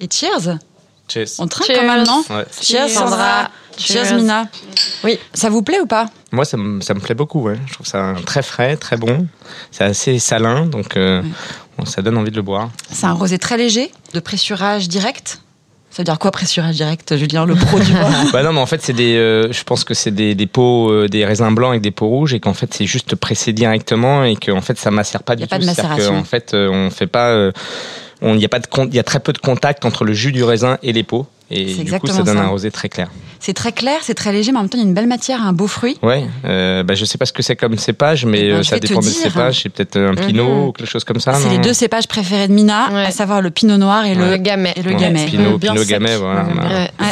Et cheers Cheers. On trinque Cheers. quand même, non Ouais. Cheers Sandra. Cheers Mina. Oui. Ça vous plaît ou pas Moi, ça me, ça me plaît beaucoup. Ouais. Je trouve ça très frais, très bon. C'est assez salin, donc euh, ça donne envie de le boire. C'est un rosé très léger, de pressurage direct. Ça veut dire quoi pressurage direct, Julien, le pro du vin bah non, mais en fait, c'est des. euh, je pense que c'est des, des pots, euh, des raisins blancs avec des pots rouges, et qu'en fait, c'est juste pressé directement, et qu'en fait, ça macère pas Y a du pas tout. de macération. qu'en fait, euh, on fait pas. Euh, on- Il y a pas de il y a très peu de contact entre le jus du raisin et les pots, et C'est du coup, ça donne ça. un rosé très clair. C'est très clair, c'est très léger, mais en même temps, il y a une belle matière, un beau fruit. Ouais, euh, bah, je sais pas ce que c'est comme cépage, mais Eh ben, euh, ça dépend des cépages. C'est peut-être un pinot Mhm. ou quelque chose comme ça. c'est les deux cépages préférés de Mina, Ouais. à savoir le pinot noir et Le le, gamet. et le Ouais, gamay. Pinot, Bien Pinot. Gamay, voilà.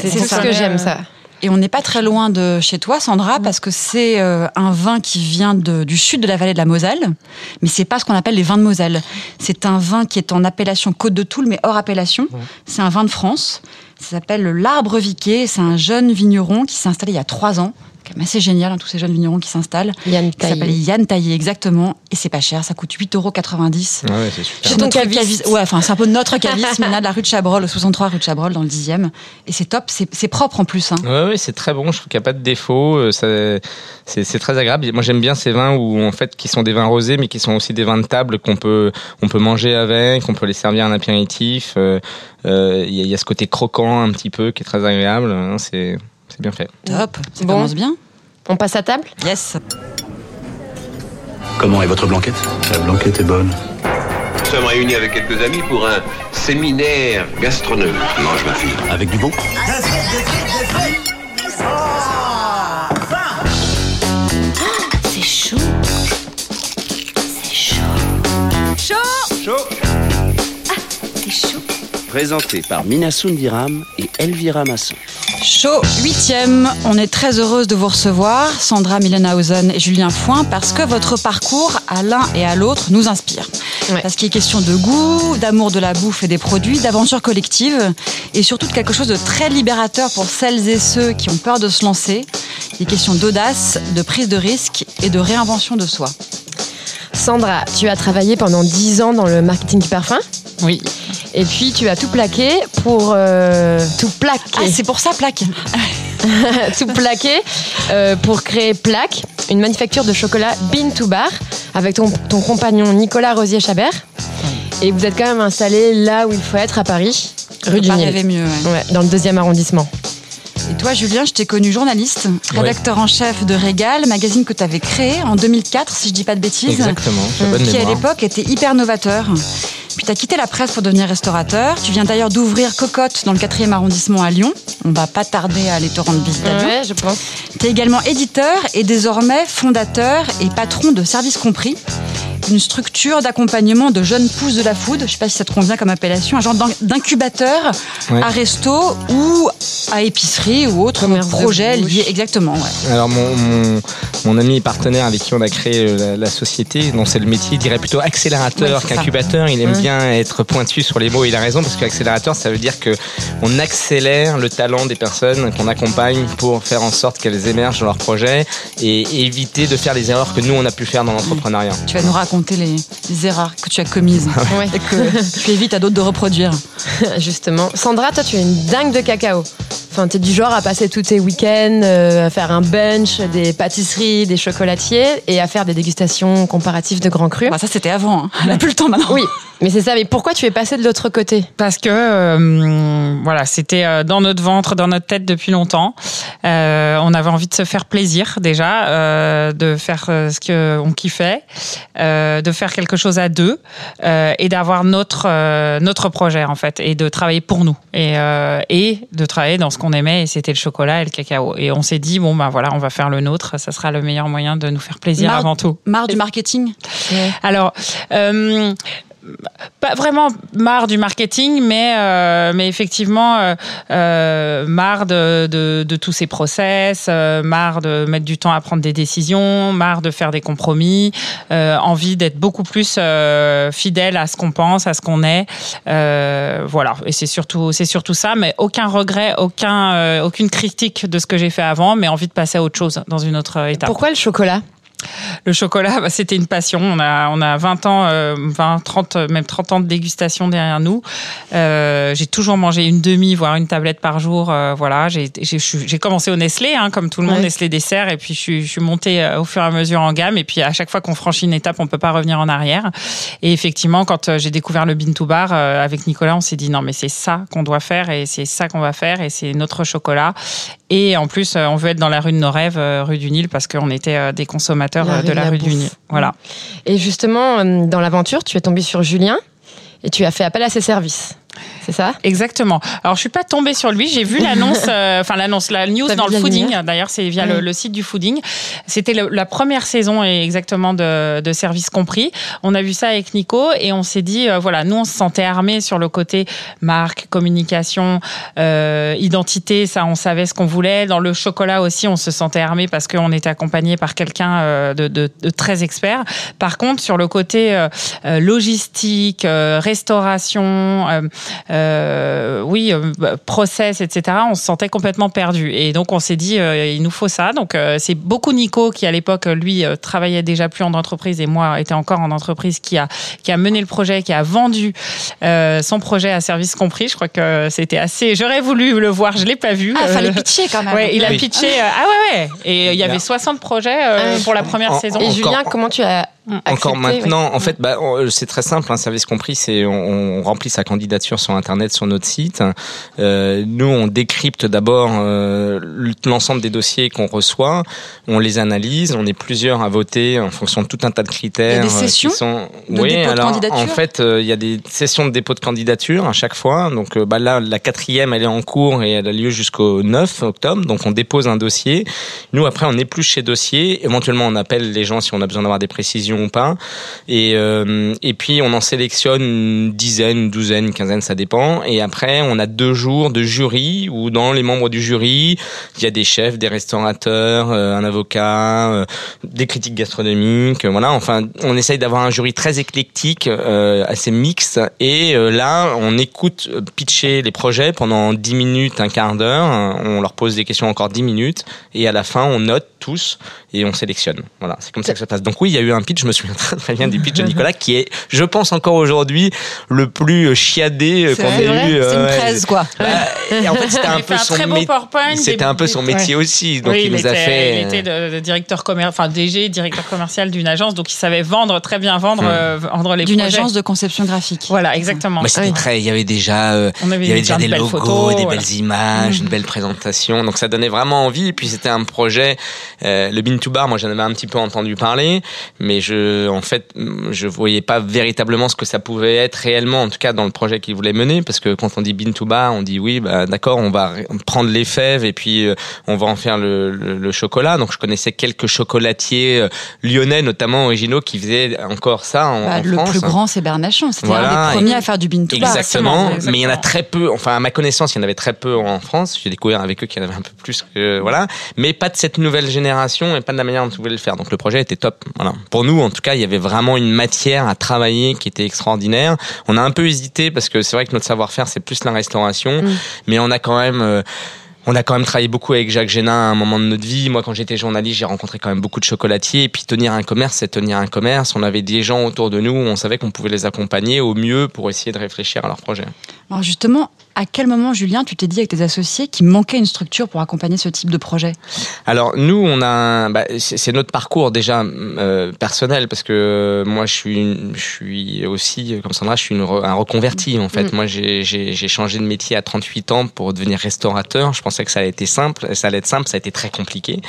C'est ce que j'aime, ça. Et on n'est pas très loin de chez toi, Sandra, parce que c'est euh, un vin qui vient de- du sud de la vallée de la Moselle, mais c'est pas ce qu'on appelle les vins de Moselle. C'est un vin qui est en appellation Côte de Toul, mais hors appellation. C'est un vin de France. Ça s'appelle l'Arbre Viquet. C'est un jeune vigneron qui s'est installé il y a trois ans. C'est quand même assez génial, hein, tous ces jeunes vignerons qui s'installent. Yann Qui s'appelle Taillé. Yann Taillé, exactement. Et c'est pas cher, ça coûte 8,90 euros. Ouais, ouais, c'est super. Chez notre caviste. caviste. Ouais, enfin, c'est un peu notre caviste, Mina, de la rue de Chabrol, au 63 rue de Chabrol, dans le 10e. Et c'est top, c'est c'est propre en plus. Hein. Ouais, ouais, c'est très bon. Je trouve qu'il n'y a pas de défaut. euh, ça- C'est c'est très agréable. Moi, j'aime bien ces vins où, en fait, qui sont des vins rosés, mais qui sont aussi des vins de table qu'on peut, on peut manger avec, on peut les servir en apéritif. euh, euh, Il y, a- il y a ce côté croquant un petit peu qui est très agréable. hein, C'est c'est bien fait. Top, ça Bon. commence bien. On passe à table Yes. Comment est votre blanquette? La blanquette est bonne. Nous sommes réunis avec quelques amis pour un séminaire gastronomique. Mange ma fille. Avec du bon C'est chaud. C'est chaud. C'est chaud. Présenté par Mina Sundiram et Elvira Masson. Chaud, huitième. On est très heureuse de vous recevoir, Sandra Millenhausen et Julien Foin, parce que votre parcours à l'un et à l'autre nous inspire. Ouais. Parce qu'il est question de goût, d'amour de la bouffe et des produits, d'aventure collective, et surtout de quelque chose de très libérateur pour celles et ceux qui ont peur de se lancer. Il est question d'audace, de prise de risque et de réinvention de soi. Sandra, tu as travaillé pendant 10 ans dans le marketing du parfum. Oui. Et puis tu as tout plaqué pour euh, tout plaquer, Ah, c'est pour ça, plaque. tout plaqué euh, pour créer Plaque, une manufacture de chocolat bean to bar avec ton, ton compagnon Nicolas Rosier Chabert. Et vous êtes quand même installé là où il faut être à Paris, rue du Nil. mieux. ouais. Ouais, dans le deuxième arrondissement. Et toi, Julien, je t'ai connu journaliste, rédacteur en chef de Régal, magazine que tu avais créé en 2004, si je dis pas de bêtises. Exactement. J'ai bonne Qui à l'époque était hyper novateur. Puis tu as quitté la presse pour devenir restaurateur. Tu viens d'ailleurs d'ouvrir Cocotte dans le 4e arrondissement à Lyon. On va pas tarder à aller te rendre visite à Lyon. Ouais, je pense. Tu es également éditeur et désormais fondateur et patron de Service Compris, une structure d'accompagnement de jeunes pousses de la food. Je sais pas si ça te convient comme appellation, un genre d'in- d'incubateur Ouais. à resto ou à épicerie ou autre projet lié. Exactement, ouais. Alors mon, mon, mon ami et partenaire avec qui on a créé euh, la, la société, dont c'est le métier, dirait plutôt accélérateur Ouais, qu'incubateur. Il aime Ouais. bien être pointu sur les mots. Il a raison parce qu'accélérateur, ça veut dire que on accélère le talent des personnes qu'on accompagne pour faire en sorte qu'elles émergent dans leur projet et éviter de faire les erreurs que nous on a pu faire dans l'entrepreneuriat. Tu vas nous raconter les, les erreurs que tu as commises Ouais. et que tu évites à d'autres de reproduire. Justement. Sandra, toi, tu es une dingue de cacao. Enfin, t'es du genre à passer tous tes week-ends, euh, à faire un bunch des pâtisseries, des chocolatiers et à faire des dégustations comparatives de grands crus. Bah, ça, c'était avant. hein. On n'a plus le temps maintenant. Oui, mais c'est ça. Mais pourquoi tu es passé de l'autre côté? Parce que euh, voilà, c'était euh, dans notre ventre, dans notre tête depuis longtemps. Euh, on avait envie de se faire plaisir déjà, euh, de faire ce que on kiffait, euh, de faire quelque chose à deux euh, et d'avoir notre euh, notre projet en fait et de travailler pour nous et euh, et de travailler dans ce qu'on aimait et c'était le chocolat et le cacao. Et on s'est dit bon ben voilà, on va faire le nôtre, ça sera le meilleur moyen de nous faire plaisir avant tout. Marre du marketing Alors, euh, pas vraiment marre du marketing, mais, euh, mais effectivement, euh, euh, marre de, de, tous ces process, marre de mettre du temps à prendre des décisions, marre de faire des compromis, envie d'être beaucoup plus fidèle à ce qu'on pense, à ce qu'on est. Voilà, et c'est surtout, c'est surtout ça, mais aucun regret, aucun, aucune critique de ce que j'ai fait avant, mais envie de passer à autre chose dans une autre étape. Pourquoi le chocolat? Le chocolat, bah, c'était une passion. On a, on a 20 ans, euh, 20, 30, même 30 ans de dégustation derrière nous. Euh, j'ai toujours mangé une demi, voire une tablette par jour. euh, voilà, j'ai commencé au Nestlé, hein, comme tout le monde, Ouais. Nestlé dessert, et puis je suis, je suis montée euh, au fur et à mesure en gamme. Et puis à chaque fois qu'on franchit une étape, on peut pas revenir en arrière. Et effectivement, quand euh, j'ai découvert le Bean to Bar euh, avec Nicolas, on s'est dit non, mais c'est ça qu'on doit faire, et c'est ça qu'on va faire, et c'est notre chocolat. Et en plus, euh, on veut être dans la rue de nos rêves, euh, rue du Nil, parce qu'on était euh, des consommateurs La de la la rue du. Nil. Voilà. Et justement, dans l'aventure, tu es tombé sur Julien et tu as fait appel à ses services. C'est ça? Exactement. Alors, je suis pas tombée sur lui. J'ai vu l'annonce, euh, enfin l'annonce, la news dans le fooding. D'ailleurs, c'est via le, site du fooding. C'était la première saison et exactement de, de Service compris. On a vu ça avec Nico et on s'est dit, euh, voilà, nous on se sentait armés sur le côté marque, communication, euh, identité. Ça, on savait ce qu'on voulait. Dans le chocolat aussi, on se sentait armé parce qu'on était accompagné par quelqu'un euh, de, de- de très expert. Par contre, sur le côté logistique, euh, restauration, euh, oui, euh, bah, process, etc., on se sentait complètement perdu. Et donc, on s'est dit, euh, il nous faut ça. Donc, euh, c'est beaucoup Nico qui, à l'époque, lui, euh, travaillait déjà plus en entreprise et moi, était encore en entreprise, qui a, qui a mené le projet, qui a vendu euh, son projet à service compris. Je crois que c'était assez. J'aurais voulu le voir, je l'ai pas vu. Ah, fallait pitcher quand même. Ouais, il a Oui. pitché. euh, ah ouais, ouais. Et il y avait Là. 60 projets euh, Ah, pour la première en- saison. Et Encore- Julien, comment tu as Encore accepté, maintenant, en fait, bah, c'est très simple. Un service compris, c'est on, on remplit sa candidature sur Internet, sur notre site. Euh, nous, on décrypte d'abord euh, l'ensemble des dossiers qu'on reçoit. On les analyse. On est plusieurs à voter en fonction de tout un tas de critères. Il y a des euh, qui sessions sont... de oui, dépôt de alors candidature en fait, euh, il y a des sessions de dépôt de candidature à chaque fois. Donc euh, bah, là, la quatrième, elle est en cours et elle a lieu jusqu'au 9 octobre. Donc on dépose un dossier. Nous, après, on épluche ces dossiers. Éventuellement, on appelle les gens si on a besoin d'avoir des précisions ou pas. Et, euh, et puis, on en sélectionne une dizaine, une douzaine, une quinzaine, ça dépend. Et après, on a deux jours de jury où dans les membres du jury, il y a des chefs, des restaurateurs, un avocat, euh, des critiques gastronomiques. euh, Voilà, enfin, on essaye d'avoir un jury très éclectique, euh, assez mixte. Et là, on écoute pitcher les projets pendant 10 minutes, un quart d'heure. On leur pose des questions encore 10 minutes. Et à la fin, on note tous et on sélectionne. Voilà, c'est comme ça que ça passe. Donc oui, il y a eu un pitch, je me souviens très, très bien du pitch de Nicolas, qui est, je pense encore aujourd'hui, le plus chiadé qu'on ait eu. C'est une. 13, quoi. Bah, et en fait, c'était un peu son métier. C'était un peu son métier aussi. Donc oui, il, nous était, a fait. il était de, de directeur commercial, enfin DG, directeur commercial d'une agence, donc il savait vendre très bien vendre, Hmm. euh, vendre les D'une agence de conception graphique. Voilà, exactement. Moi, c'était oui. très. Il y avait déjà, euh, On avait il y avait déjà de des belles logos, photos, des voilà. belles images, une belle présentation. Donc ça donnait vraiment envie. Et puis c'était un projet. euh, le Bean to Bar, moi j'en avais un petit peu entendu parler, mais je, en fait, je voyais pas véritablement ce que ça pouvait être réellement, en tout cas dans le projet qu'il voulait mener, parce que quand on dit Bean to Bar, on dit oui, bah d'accord, on va prendre les fèves et puis euh, on va en faire le, le- le chocolat. Donc je connaissais quelques chocolatiers euh, lyonnais, notamment originaux, qui faisaient encore ça en, Bah, en le France. plus grand, c'est Bernachon. C'était Voilà, un des premiers à faire du bar. Exactement, exactement. mais il y en a très peu. Enfin, à ma connaissance, il y en avait très peu en France. J'ai découvert avec eux qu'il y en avait un peu plus que voilà, mais pas de cette nouvelle génération et pas de la manière dont ils voulaient le faire. Donc le projet était top. Voilà. Pour nous, en tout cas, il y avait vraiment une matière à travailler qui était extraordinaire. On a un peu hésité parce que c'est vrai que notre savoir-faire c'est plus la restauration, Mm. mais on a quand même euh, on a quand même travaillé beaucoup avec Jacques Génin à un moment de notre vie. Moi, quand j'étais journaliste, j'ai rencontré quand même beaucoup de chocolatiers. Et puis, tenir un commerce, c'est tenir un commerce. On avait des gens autour de nous on savait qu'on pouvait les accompagner au mieux pour essayer de réfléchir à leur projet. Alors justement, à quel moment, Julien, tu t'es dit avec tes associés qu'il manquait une structure pour accompagner ce type de projet? Alors nous, on a, bah, c'est notre parcours déjà euh, personnel parce que euh, moi, je suis, une- je suis aussi euh, comme Sandra, je suis une un reconverti en fait. Mm. Moi, j'ai- changé de métier à 38 ans pour devenir restaurateur. Je pensais que ça allait être simple, ça allait être simple, ça a été très compliqué.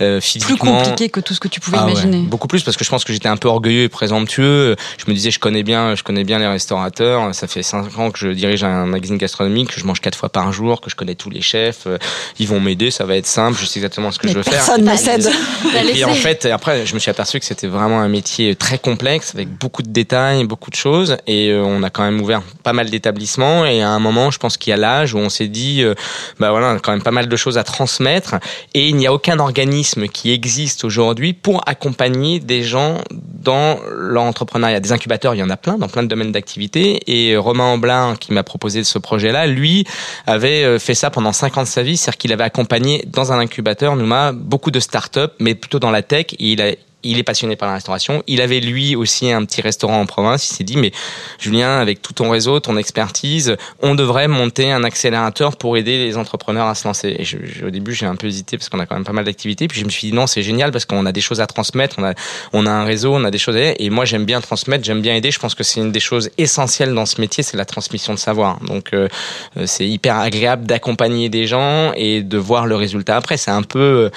Euh, Plus physiquement, compliqué que tout ce que tu pouvais Ah ouais, imaginer. beaucoup plus parce que je pense que j'étais un peu orgueilleux et présomptueux. Je me disais je connais bien, je connais bien les restaurateurs. Ça fait cinq ans que je dirige un magazine gastronomique, que je mange quatre fois par jour, que je connais tous les chefs. Euh, Ils vont m'aider, ça va être simple. Je sais exactement ce que je veux faire. Personne ne cède. Et puis en fait, après, je me suis aperçu que c'était vraiment un métier très complexe, avec beaucoup de détails, beaucoup de choses. Et euh, on a quand même ouvert pas mal d'établissements. Et à un moment, je pense qu'il y a l'âge où on s'est dit, euh, bah voilà, on a quand même pas mal de choses à transmettre. Et il n'y a aucun organisme qui existe aujourd'hui pour accompagner des gens dans leur entrepreneuriat. Des incubateurs, il y en a plein, dans plein de domaines d'activité. Et Romain Amblin, qui m'a proposé ce projet-là, lui, avait euh, fait ça pendant 5 ans de sa vie. C'est-à-dire qu'il avait accompagné dans un incubateur, Nouma, beaucoup de start-up, mais plutôt dans la tech. Il a il est passionné par la restauration. Il avait lui aussi un petit restaurant en province. Il s'est dit, mais Julien, avec tout ton réseau, ton expertise, on devrait monter un accélérateur pour aider les entrepreneurs à se lancer. Et je, je- au début, j'ai un peu hésité parce qu'on a quand même pas mal d'activités. Puis je me suis dit, non, c'est génial parce qu'on a des choses à transmettre, on a, on a un réseau, on a des choses à aider. Et moi, j'aime bien transmettre, j'aime bien aider. Je pense que c'est une des choses essentielles dans ce métier, c'est la transmission de savoir. Donc, euh, euh, c'est hyper agréable d'accompagner des gens et de voir le résultat après. C'est un peu, euh,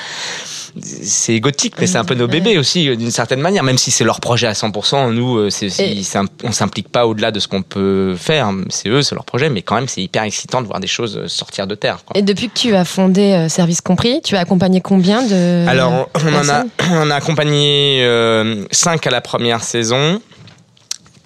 c'est égotique, mais c'est un peu nos bébés aussi, euh, d'une certaine manière. Même si c'est leur projet à 100%, nous, euh, c'est, on s'implique pas au-delà de ce qu'on peut faire. C'est eux, c'est leur projet, mais quand même, c'est hyper excitant de voir des choses euh, sortir de terre. quoi. Et depuis que tu as fondé Service Compris, tu as accompagné combien de Alors, on en a, on a accompagné 5 à la première saison,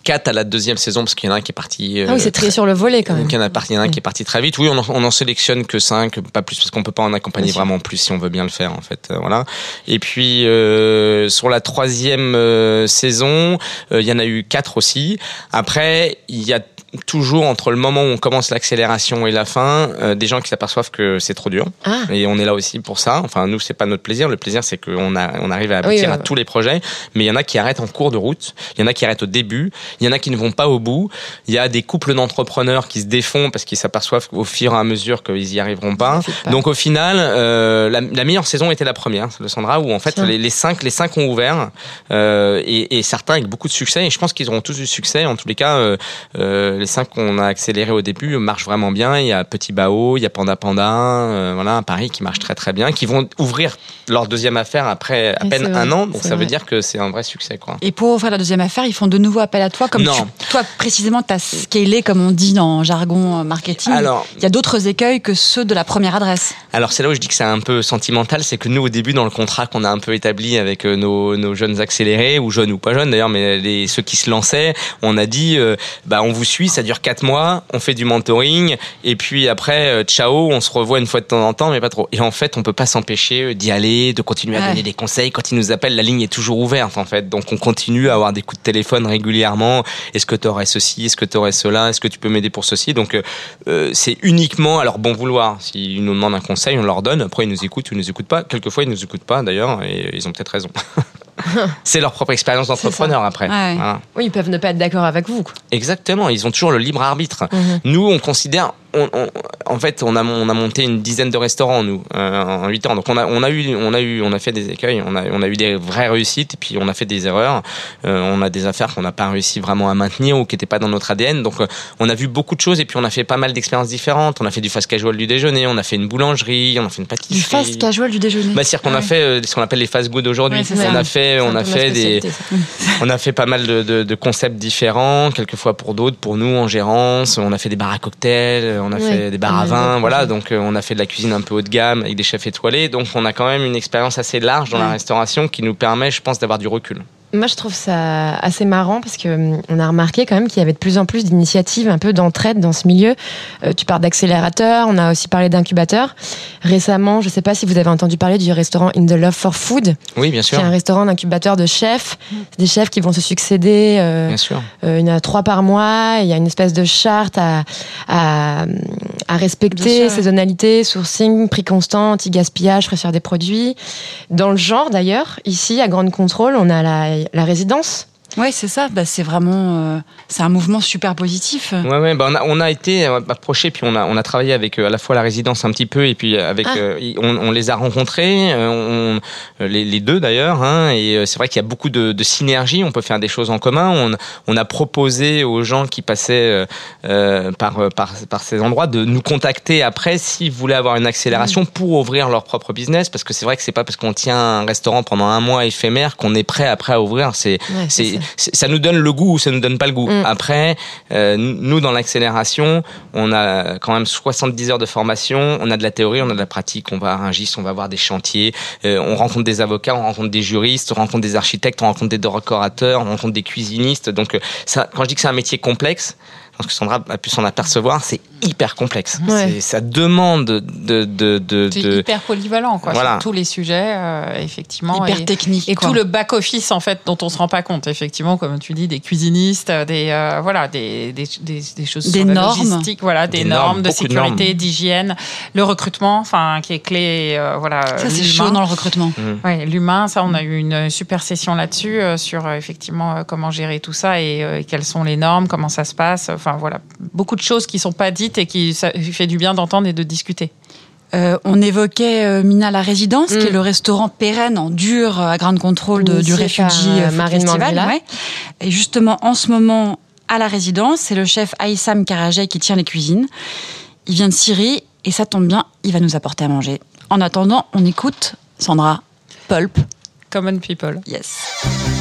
4 à la deuxième saison, parce qu'il y en a un qui est parti. Ah oui, c'est euh, trié sur le volet quand même. Il y en a, parti- il y en a un qui est parti très vite. Oui, on en, on en sélectionne que 5, pas plus, parce qu'on peut pas en accompagner Bien sûr. vraiment plus si on veut bien le faire en fait. Euh, voilà. Et puis euh, sur la troisième euh, saison, euh, il y en a eu quatre aussi. Après, il y a toujours entre le moment où on commence l'accélération et la fin, euh, des gens qui s'aperçoivent que c'est trop dur. Ah, Et on est là aussi pour ça. Enfin, nous, c'est pas notre plaisir. Le plaisir, c'est qu'on a, on arrive à Oui, aboutir ouais, à ouais. tous les projets. Mais il y en a qui arrêtent en cours de route. Il y en a qui arrêtent au début. Il y en a qui ne vont pas au bout. Il y a des couples d'entrepreneurs qui se défont parce qu'ils s'aperçoivent au fur et à mesure qu'ils y arriveront pas. Donc au final, euh, la, la meilleure saison était la première, de Sandra, où en fait les cinq, les cinq ont ouvert euh, et, et certains avec beaucoup de succès. Et je pense qu'ils auront tous du succès. En tous les cas, euh, euh, les cinq qu'on a accélérés au début marchent vraiment bien. Il y a Petit Bao, il y a Panda Panda, euh, voilà à Paris qui marche très très bien, qui vont ouvrir leur deuxième affaire après à peine vrai, un an. Donc ça veut dire que c'est un vrai succès quoi. Et pour ouvrir la deuxième affaire, ils font de nouveau appel à toi, comme Non. tu- toi précisément, tu as scalé, comme on dit dans jargon euh, marketing. Alors, il y a d'autres écueils que ceux de la première adresse. Alors c'est là où je dis que c'est un peu sentimental, c'est que nous au début dans le contrat qu'on a un peu établi avec euh, nos, nos jeunes accélérés ou jeunes ou pas jeunes d'ailleurs, mais les, ceux qui se lançaient, on a dit euh, bah on vous suit, ça dure quatre mois, on fait du mentoring et puis après euh, ciao, on se revoit une fois de temps en temps, mais pas trop. Et en fait on peut pas s'empêcher euh, d'y aller, de continuer à Ouais. donner des conseils. Quand ils nous appellent, la ligne est toujours ouverte en fait, donc on continue à avoir des coups de téléphone régulièrement. Est-ce que tu aurais ceci, est-ce que tu aurais cela, est-ce que tu peux m'aider pour ceci? Donc euh, c'est uniquement à leur bon vouloir. S'ils nous demandent un conseil, on leur donne. Après, ils nous écoutent ou ils nous écoutent pas. Quelquefois, ils nous écoutent pas d'ailleurs, et ils ont peut-être raison. c'est leur propre expérience d'entrepreneur après. Ouais. Voilà. oui, ils peuvent ne pas être d'accord avec vous. Exactement, ils ont toujours le libre arbitre. Mhm. Nous, on considère, on, on- en fait, on a, on a monté une dizaine de restaurants nous euh, en huit ans. Donc on a, on a eu, on a eu, on a fait des écueils, on a, on a eu des vraies réussites et puis on a fait des erreurs. Euh, on a des affaires qu'on n'a pas réussi vraiment à maintenir ou qui n'étaient pas dans notre ADN. Donc euh, on a vu beaucoup de choses et puis on a fait pas mal d'expériences différentes. On a fait du fast casual du déjeuner, on a fait une boulangerie, on a fait une pâtisserie. Du fast casual du déjeuner. Bah, c'est-à-dire qu'on Ah a fait euh, ce qu'on appelle les fast good aujourd'hui. Ouais, on a fait, on a fait des, on a fait pas mal de, de- de concepts différents, quelquefois pour d'autres, pour nous en gérance. On a fait des bars à cocktails, on a Oui, fait des bars à vin, voilà. Donc euh, on a fait de la cuisine un peu haut de gamme avec des chefs étoilés. Donc on a quand même une expérience assez large dans la restauration qui nous permet, je pense, d'avoir du recul. Moi, je trouve ça assez marrant parce que hum, on a remarqué quand même qu'il y avait de plus en plus d'initiatives un peu d'entraide dans ce milieu. Euh, tu parles d'accélérateur, on a aussi parlé d'incubateur. Récemment, je ne sais pas si vous avez entendu parler du restaurant In the Love for Food, Oui, bien sûr, est un restaurant d'incubateur de chefs. C'est des chefs qui vont se succéder. euh, bien sûr. euh, il y en a trois par mois. Il y a une espèce de charte à, à, à Bien respecter, saisonnalité, sourcing, prix constant, anti-gaspillage, fraîcheur des produits. Dans le genre, d'ailleurs, ici, à Grande Contrôle, on a la, la résidence. Ouais, c'est ça. Bah, c'est vraiment, euh, c'est un mouvement super positif. Ouais, ouais, bah on, a, on a été euh, approché, puis on a, on a travaillé avec euh, à la fois la résidence un petit peu, et puis avec, Ah. euh, on, on les a rencontrés, on, les, les deux d'ailleurs, hein, et c'est vrai qu'il y a beaucoup de, de synergie, on peut faire des choses en commun. On, on a proposé aux gens qui passaient par, par, par ces endroits de nous contacter après s'ils voulaient avoir une accélération pour ouvrir leur propre business, parce que c'est vrai que c'est pas parce qu'on tient un restaurant pendant un mois éphémère qu'on est prêt après à ouvrir. C'est Ouais, c'est c'est ça. nous donne le goût ou ça nous donne pas le goût. Mm. Après, euh, nous dans l'accélération, on a quand même 70 heures de formation, on a de la théorie, on a de la pratique, on va à Rungis, on va voir des chantiers, euh, on rencontre des avocats, on rencontre des juristes, on rencontre des architectes, on rencontre des décorateurs, on rencontre des cuisinistes. Donc euh, ça, quand je dis que c'est un métier complexe, pense que Sandra a pu s'en apercevoir, c'est hyper complexe. Ouais. Ça demande de, de, de, C'est de- hyper polyvalent, quoi, Voilà. sur tous les sujets, euh, effectivement. Hyper et, technique. et quoi. tout le back office en fait dont on se rend pas compte, effectivement, comme tu dis, des cuisinistes, euh, des euh, voilà, des, des, des, des choses Des sur la normes. logistique, voilà, des, Des normes, normes, de sécurité, d'hygiène, le recrutement, enfin, qui est clé, euh, voilà. Ça, c'est chaud dans le recrutement. Ouais, l'humain, ça, on a eu une super session là-dessus, euh, sur euh, effectivement euh, comment gérer tout ça et, euh, et quelles sont les normes, comment ça se passe. Enfin, voilà, beaucoup de choses qui sont pas dites et qui ça fait du bien d'entendre et de discuter. Euh, on évoquait euh, Mina la résidence, Mm. qui est le restaurant pérenne en dur euh, à Ground Control de, du Marine Festival. Ouais. Et justement, en ce moment, à la résidence, c'est le chef Aïssam Karajay qui tient les cuisines. Il vient de Syrie et ça tombe bien, il va nous apporter à manger. En attendant, on écoute Sandra Pulp. Common people. Yes.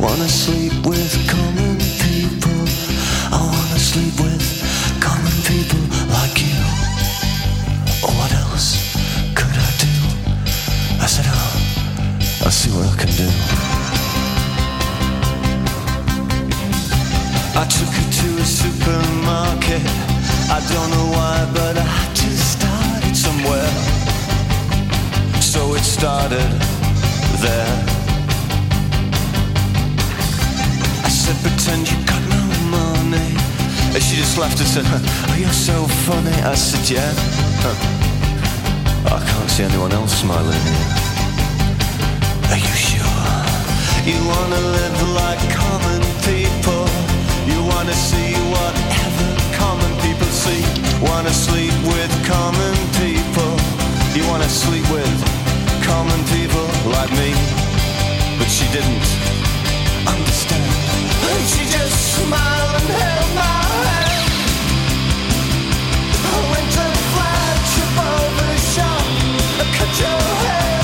Wanna sleep with common said, Oh, you're so funny. I said, Yeah. Huh. I can't see anyone else smiling. Are you sure? You wanna live like common people. You wanna see whatever common people see. Wanna sleep with common people. You wanna sleep with common people like me. But she didn't understand. And she just smiled and held my hand. Cut your hair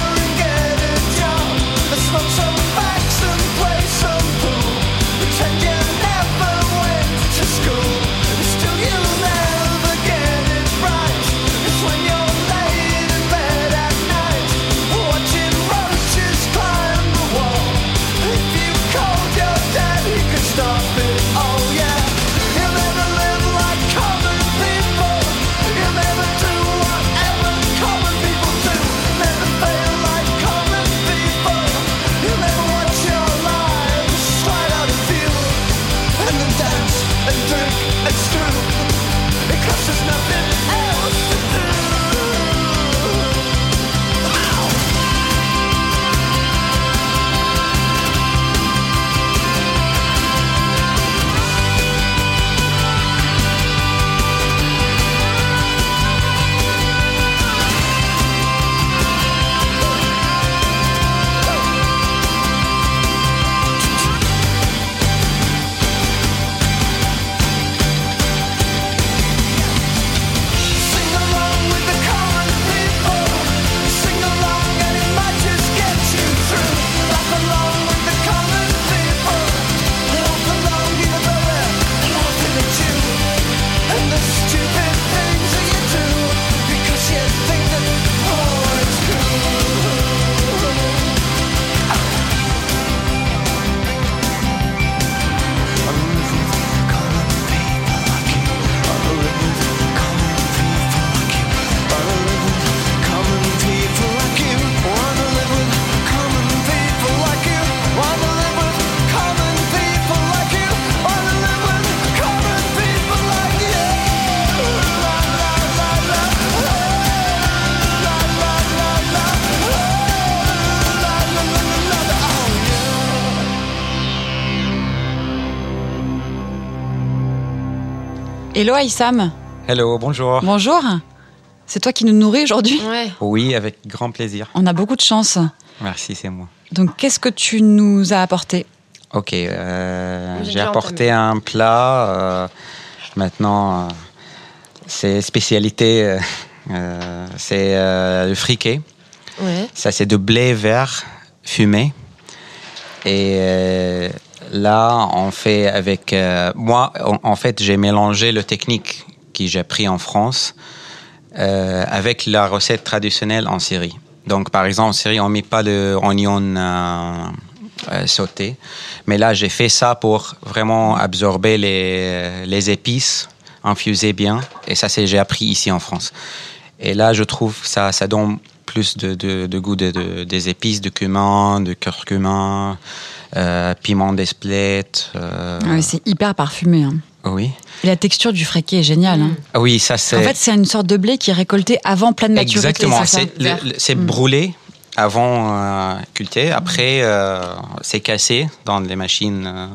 Hello Aïssam. Hello, bonjour. Bonjour. C'est toi qui nous nourris aujourd'hui? Ouais. Oui, avec grand plaisir. On a beaucoup de chance. Merci, c'est moi. Donc, qu'est-ce que tu nous as apporté? Ok, euh, J'ai apporté un plat. euh, maintenant, euh, c'est spécialité, euh, euh, c'est euh, le friquet. Ouais. Ça, c'est de blé vert fumé. Et euh, là, on fait avec. euh, moi, en, fait, j'ai mélangé le technique que j'ai appris en France euh, avec la recette traditionnelle en Syrie. Donc, par exemple, en Syrie, on met pas d'oignon euh, euh, sauté. Mais là, j'ai fait ça pour vraiment absorber les, épices, infuser bien. Et ça, c'est j'ai appris ici en France. Et là, je trouve ça, ça donne plus de, de, de goût de, de- des épices, de cumin, de curcuma, euh, piment d'espelette. euh, Ouais, C'est hyper parfumé. hein. oui. Et la texture du friquet est géniale. hein. Ah Oui, ça c'est. En fait, c'est une sorte de blé qui est récolté avant pleine maturité. Exactement. c'est c'est Mm. brûlé avant euh, culté. Après, euh, c'est cassé dans les machines. euh,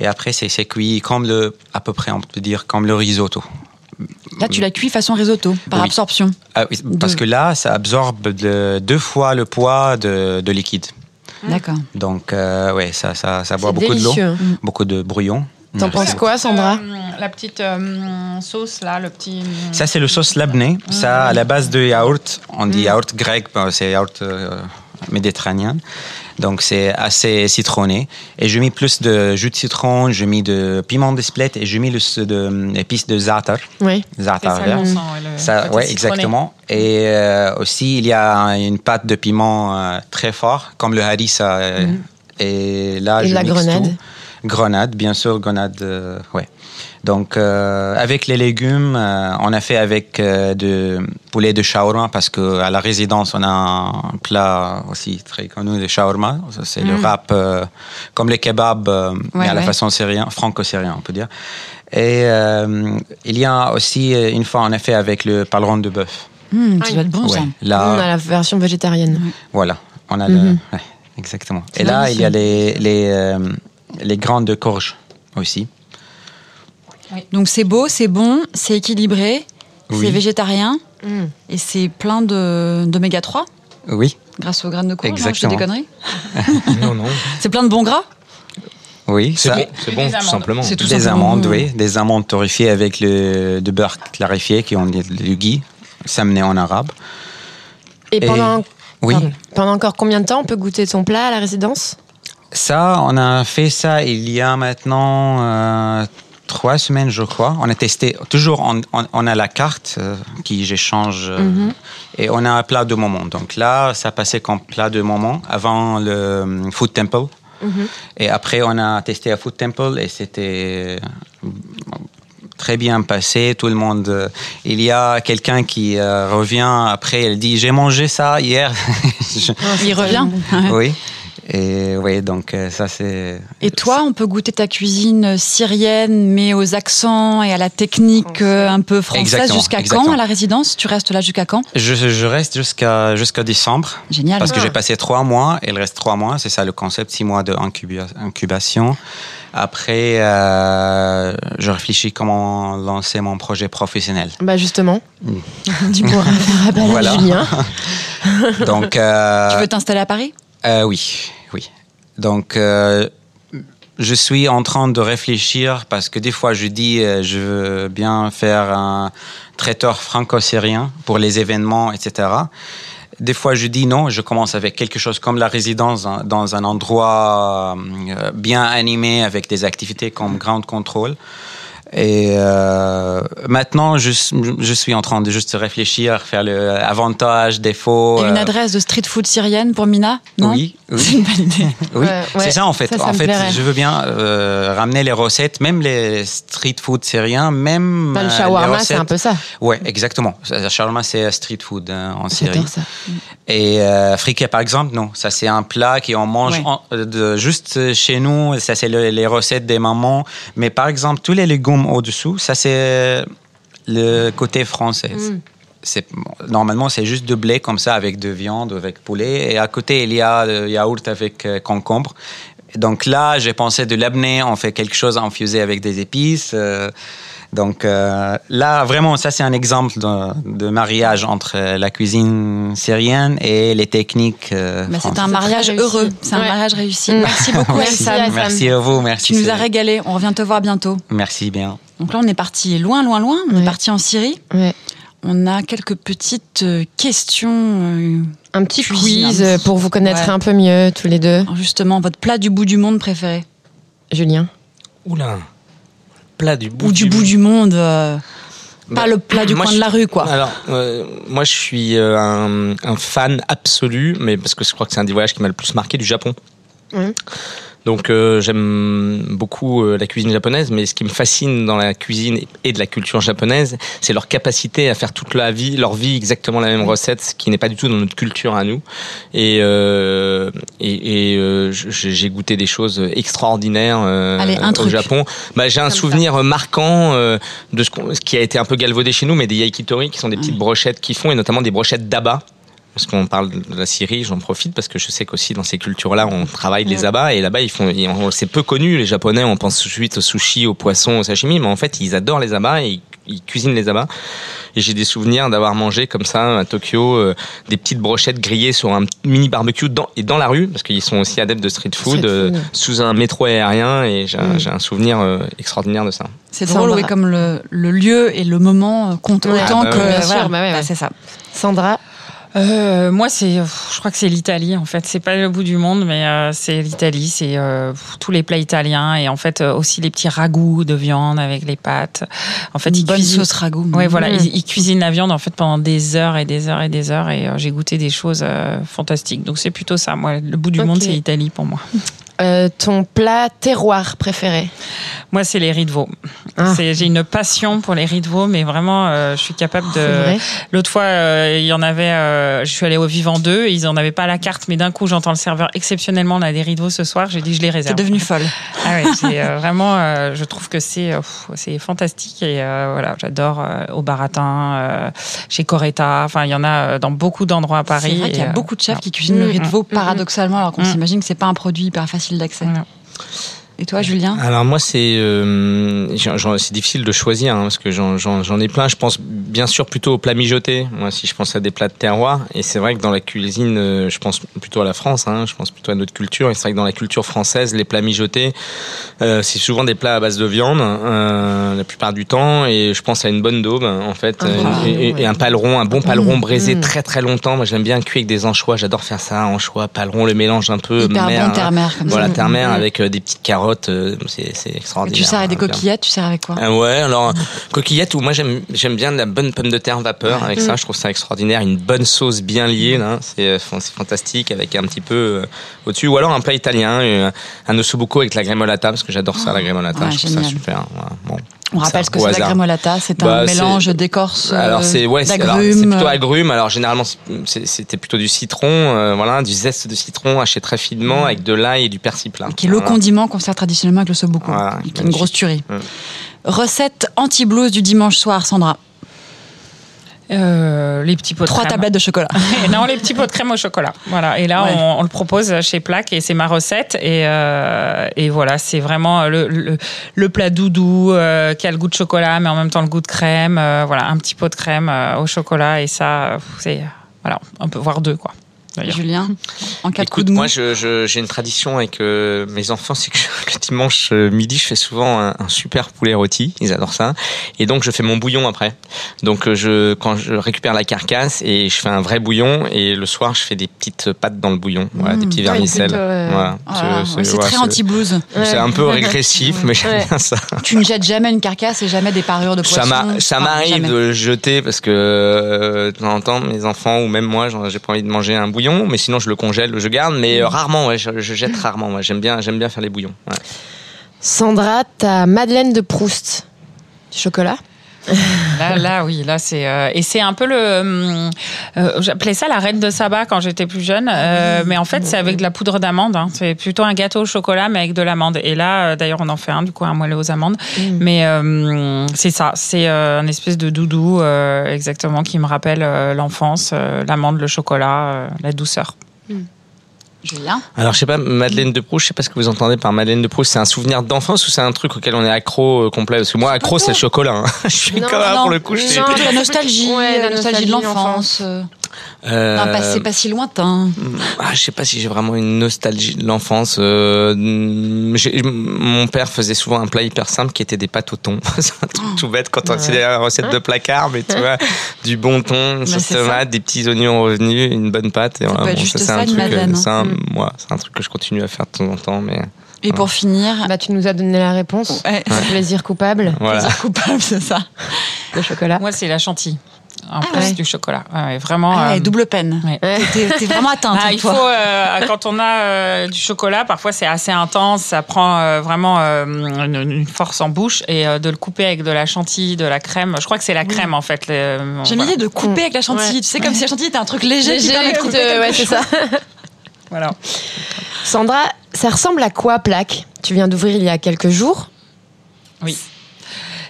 et après, c'est cuit comme le, à peu près, on peut dire, comme le risotto. Là, tu l'as cuit façon risotto, par Oui. absorption. Ah oui, parce De- que là, ça absorbe de- deux fois le poids de, de liquide. D'accord. Donc, euh, ouais, ça, ça, ça boit beaucoup de l'eau, délicieux. beaucoup de bouillon. T'en penses quoi, Sandra Euh, La petite euh, sauce là, le petit. Ça, c'est le sauce labné. Ça, à la base de yaourt. On dit yaourt grec, c'est yaourt euh, méditerranéen. Donc, c'est assez citronné. Et je mis plus de jus de citron, je mis de piment d'espelette et je mis le, de, épices de za'atar. Oui. Za'atar ça, vert. ouais, le Ça, ouais, exactement. Et euh, aussi, il y a une pâte de piment euh, très fort, comme le harissa. euh, Et là, Et je la mixe grenade. tout. Grenade, bien sûr, grenade, euh, ouais. Donc, euh, avec les légumes, euh, on a fait avec euh, de poulet de shawarma parce que à la résidence, on a un plat aussi très connu de shawarma. C'est le wrap, euh, comme les kebabs, euh, mais Ouais, à la façon syrien, franco-syrien, on peut dire. Et euh, il y a aussi, une fois, on a fait avec le paleron de bœuf. Hum, ça doit être bon, ça. Ouais, là, on a la version végétarienne. voilà, on a Mhm. le, ouais, exactement. Et là, il y a les les, euh, les graines de courge Donc, c'est beau, c'est bon, c'est équilibré, Oui. c'est végétarien Mm. et c'est plein de- d'oméga 3 Oui, grâce aux graines de courge. non, Exactement. je dis des conneries. Non, non. C'est plein de bons gras. oui. C'est bon, c'est bon, des tout simplement. C'est tout des simplement amandes, bon. oui, des amandes torréfiées avec le de beurre clarifié qui ont dit le ghee, samné en arabe. Et Et- pendant, Oui. pardon. pendant encore combien de temps on peut goûter ton plat à la résidence? Ça, on a fait ça il y a maintenant euh, trois semaines, je crois. On a testé. Toujours, on, on- on a la carte euh, qui j'échange euh, Mhm. et on a un plat de moment. Donc là, ça passait comme plat de moment avant le euh, Food Temple. Mhm. Et après, on a testé à Food Temple et c'était très bien passé. Tout le monde. euh, il y a quelqu'un qui euh, revient après. Elle dit J'ai mangé ça hier. Je- Il revient. oui. Et oui, donc euh, ça c'est. Et toi, on peut goûter ta cuisine syrienne, mais aux accents et à la technique euh, un peu française. Jusqu'à quand à la résidence? Tu restes là jusqu'à quand? Je, je reste jusqu'à jusqu'à décembre Génial. parce que j'ai passé trois mois et il reste trois mois. C'est ça le concept, six mois de incuba- incubation. Après, euh, je réfléchis comment lancer mon projet professionnel. Bah justement, Mm. tu pourras faire appel Voilà. à Julien. Donc, euh, Tu veux t'installer à Paris? euh, oui. Donc, euh, je suis en train de réfléchir parce que des fois je dis euh, je veux bien faire un traiteur franco-syrien pour les événements, etc. Des fois je dis non, je commence avec quelque chose comme la résidence dans un endroit euh, bien animé avec des activités comme ground control. Et euh, maintenant, je, je suis en train de juste réfléchir, faire le avantage, défaut. Et une euh, adresse de street food syrienne pour Mina Non? Oui, oui. C'est une bonne idée. Oui, Ouais, ouais. c'est ça en fait. Ça, ça en fait, plairait. je veux bien euh, ramener les recettes, même les street food syriens, même Bah, le shawarma, c'est un peu ça. Ouais, exactement. Le shawarma, c'est street food hein, en Syrie. J'adore ça. Et euh, friquet, par exemple, non. Ça, c'est un plat qu'on mange Ouais. en- euh, de, juste chez nous. Ça, c'est le- les recettes des mamans. Mais par exemple, tous les légumes au-dessous, ça, c'est le côté français. Mm. C'est, normalement, c'est juste de blé comme ça, avec de viande, avec poulet. Et à côté, il y a le yaourt avec euh, concombre. Donc là, j'ai pensé de l'amener, on fait quelque chose infusé avec des épices. euh, Donc euh, là, vraiment, ça c'est un exemple de, de mariage entre la cuisine syrienne et les techniques. euh, Bah, c'est un mariage heureux, c'est un mariage réussi. Mm. Merci beaucoup, Merci. Hassan. Merci à vous, merci. Tu nous as régalé. On revient te voir bientôt. Merci bien. Donc là, on est parti loin, loin, loin. On Ouais. est parti en Syrie. Ouais. On a quelques petites euh, questions. euh, Un petit Cuisine. quiz pour vous connaître Ouais. un peu mieux tous les deux. justement, votre plat du bout du monde préféré Julien. Oula. Plat du bout Ou du bout du monde. euh, Bah, pas le plat du coin je- de la rue, quoi. Alors, euh, moi, je suis euh, un, un fan absolu, mais parce que je crois que c'est un des voyages qui m'a le plus marqué du Japon. Ouais. Donc, euh, j'aime beaucoup euh, la cuisine japonaise, mais ce qui me fascine dans la cuisine et de la culture japonaise, c'est leur capacité à faire toute la vie, leur vie exactement la même recette, ce qui n'est pas du tout dans notre culture à nous. Et, euh, et, et, je- j'ai goûté des choses extraordinaires Allez, un au truc. Japon. Bah, j'ai un ça. souvenir marquant de ce, qui a été un peu galvaudé chez nous, mais des yakitori qui sont des petites brochettes qui font, et notamment des brochettes d'abats. Parce qu'on parle de la Syrie, j'en profite parce que je sais qu'aussi dans ces cultures-là, on travaille les abats et là-bas ils font, c'est peu connu les Japonais. On pense tout de suite au sushi, au poisson, au sashimi, mais en fait ils adorent les abats et ils, ils cuisinent les abats. Et j'ai des souvenirs d'avoir mangé comme ça à Tokyo euh, des petites brochettes grillées sur un mini barbecue dans, et dans la rue parce qu'ils sont aussi adeptes de street food, Street euh, sous un métro aérien et j'ai un- Mm. j'ai un souvenir euh, extraordinaire de ça. C'est drôle, oui, comme le, le lieu et le moment comptent Ouais. autant Ah, bah que. Bien sûr, voilà. bah ouais, ouais. c'est ça. Sandra. Euh, moi, c'est, je crois que c'est l'Italie. En fait, c'est pas le bout du monde, mais euh, c'est l'Italie. C'est euh, tous les plats italiens et en fait euh, aussi les petits ragoûts de viande avec les pâtes. En fait, Une ils bonne cuisinent. sauce ragoût. Ouais, voilà, ils, ils cuisinent la viande en fait pendant des heures et des heures et des heures et euh, j'ai goûté des choses euh, fantastiques. Donc c'est plutôt ça. Moi, le bout du monde, c'est l'Italie pour moi. Euh, ton plat terroir préféré Moi, c'est les riz de veau. Ah. J'ai une passion pour les riz de veau, mais vraiment, euh, je suis capable de. C'est vrai L'autre fois, euh, il y en avait. euh, je suis allée au Vivant 2, ils en avaient pas à la carte, mais d'un coup, j'entends le serveur exceptionnellement. On a des riz de veau ce soir. J'ai dit, je les T'es réserve. devenue folle. Ah euh, vraiment. euh, je trouve que c'est euh, fantastique et euh, voilà, j'adore euh, au Baratin, euh, chez Coretta. Enfin, il y en a euh, dans beaucoup d'endroits à Paris. C'est vrai qu'il y et, a euh, beaucoup de chefs qui cuisinent le riz de veau Mm. paradoxalement, alors qu'on Mm. s'imagine que c'est pas un produit hyper facile d'accès. Et toi, Julien Alors moi c'est euh, c'est difficile de choisir hein, parce que j'en- ai plein. Je pense bien sûr plutôt aux plats mijotés. Moi si je pense à des plats de terroir et c'est vrai que dans la cuisine euh, je pense plutôt à la France. Hein, je pense plutôt à notre culture et c'est vrai que dans la culture française les plats mijotés euh, c'est souvent des plats à base de viande euh, la plupart du temps et je pense à une bonne daube en fait bon et, et- ouais. et un paleron, un bon paleron braisé Mm. très très longtemps. Moi j'aime bien cuire avec des anchois. J'adore faire ça anchois, paleron, le mélange un peu Hyper mer, bon terre-mer comme voilà, ça. terre-mer Mm. avec des petites carottes, euh, c'est Et extraordinaire. tu sers avec des Bien. coquillettes, tu sers avec quoi? Ah ouais, alors coquillettes ou moi j'aime j'aime bien de la bonne pomme de terre vapeur avec ça, je trouve ça extraordinaire, une bonne sauce bien liée là, c'est euh, c'est fantastique avec un petit peu euh, au-dessus ou alors un plat italien, euh, un ossobuco avec la gremolata parce que j'adore ça la gremolata, Ouais, je trouve ça génial. super. voilà. Bon. On rappelle Ça, ce que c'est la grémolata, c'est Bah, un c'est- mélange d'écorce, Alors euh, c'est ouais, c'est alors, plutôt agrumes. Alors généralement c'était plutôt du citron, euh, voilà, du zeste de citron haché très finement avec de l'ail et du persil plat. qui est le condiment qu'on sert traditionnellement avec le sobuco, Voilà, qui est une grosse tuerie. Recette anti-blues du dimanche soir, Sandra. Euh, les petits pots de Trois crème. tablettes de chocolat. Et non, les petits pots de crème au chocolat. Voilà. Et là, Ouais. on, on le propose chez Plaque et c'est ma recette. Et, euh, et voilà, c'est vraiment le, le, le plat doudou euh, qui a le goût de chocolat, mais en même temps le goût de crème. Euh, voilà, un petit pot de crème euh, au chocolat et ça, c'est voilà, on peut voir deux quoi. Julien, en cas de coup Écoute, de mou. moi, je- je- j'ai une tradition avec euh, mes enfants, c'est que le dimanche euh, midi, je fais souvent un, un super poulet rôti. Ils adorent ça. Et donc, je fais mon bouillon après. Donc, euh, je, quand je récupère la carcasse et je fais un vrai bouillon, et le soir, je fais des petites pâtes dans le bouillon, voilà, des Mmh. petits vermicelles. euh, Voilà. Là, C'est- ouais, très anti-blues. C'est un peu régressif, mais j'aime Ouais. bien ça. Tu ne jettes jamais une carcasse et jamais des parures de poisson. ça Ah, m'arrive jamais. de le jeter parce que euh, de temps en temps, mes enfants ou même moi, j'ai pas envie de manger un bouillon, mais sinon je le congèle, je garde, mais euh, rarement, ouais, je, je jette rarement. J'aime bien, j'aime bien faire les bouillons. ouais. Sandra, ta Madeleine de Proust. Du chocolat? Là, là, oui, là, c'est. euh, et c'est un peu le. hum, euh, J'appelais ça la reine de Saba quand j'étais plus jeune. euh, mais en fait, c'est avec de la poudre d'amande. hein. C'est plutôt un gâteau au chocolat, mais avec de l'amande. Et là, euh, d'ailleurs, on en fait un, du coup, un moelleux aux amandes. Mais euh, c'est ça. C'est euh, un espèce de doudou, euh, exactement, qui me rappelle euh, l'enfance, euh, l'amande, le chocolat, euh, la douceur. Julien Alors, je sais pas, Madeleine de Proust, je sais pas ce que vous entendez par Madeleine de Proust. C'est un souvenir d'enfance ou c'est un truc auquel on est accro euh, complet? Parce que moi, accro, c'est le chocolat. hein. Je suis Non, comme non, pour le coup. je suis- non. La nostalgie, Ouais, la la nostalgie de nostalgie l'enfance. euh, Euh, Un passé pas si lointain. Ah, je sais pas si j'ai vraiment une nostalgie de l'enfance. Euh, mon père faisait souvent un plat hyper simple qui était des pâtes au thon. c'est un truc tout bête quand on c'est la recette de placard, mais tu vois, du bon thon, sauce c'est ça. tomate, des petits oignons revenus, une bonne pâte. Et Ça voilà, peut être bon, juste c'est un truc, Madeleine, c'est un- moi, c'est un truc que je continue à faire de temps en temps, mais Et pour finir, Bah, tu nous as donné la réponse. Ouais. Plaisir coupable, voilà. plaisir coupable, c'est ça. le chocolat. Moi, c'est la chantilly. En Ah plus ouais. du chocolat. Ouais, vraiment. Ah ouais, euh, double peine. T'es vraiment atteinte, Ah, il toi. faut, euh, quand on a euh, du chocolat, parfois c'est assez intense, ça prend euh, vraiment euh, une, une force en bouche et euh, de le couper avec de la chantilly, de la crème. Je crois que c'est la crème en fait. J'aime voilà. l'idée de couper Mm. avec la chantilly. Ouais. Tu sais, comme si la chantilly était un truc léger, qui Léger, permet de qui quelque ouais, c'est ça. Voilà. Sandra, ça ressemble à quoi, plaque? Tu viens d'ouvrir il y a quelques jours? Oui.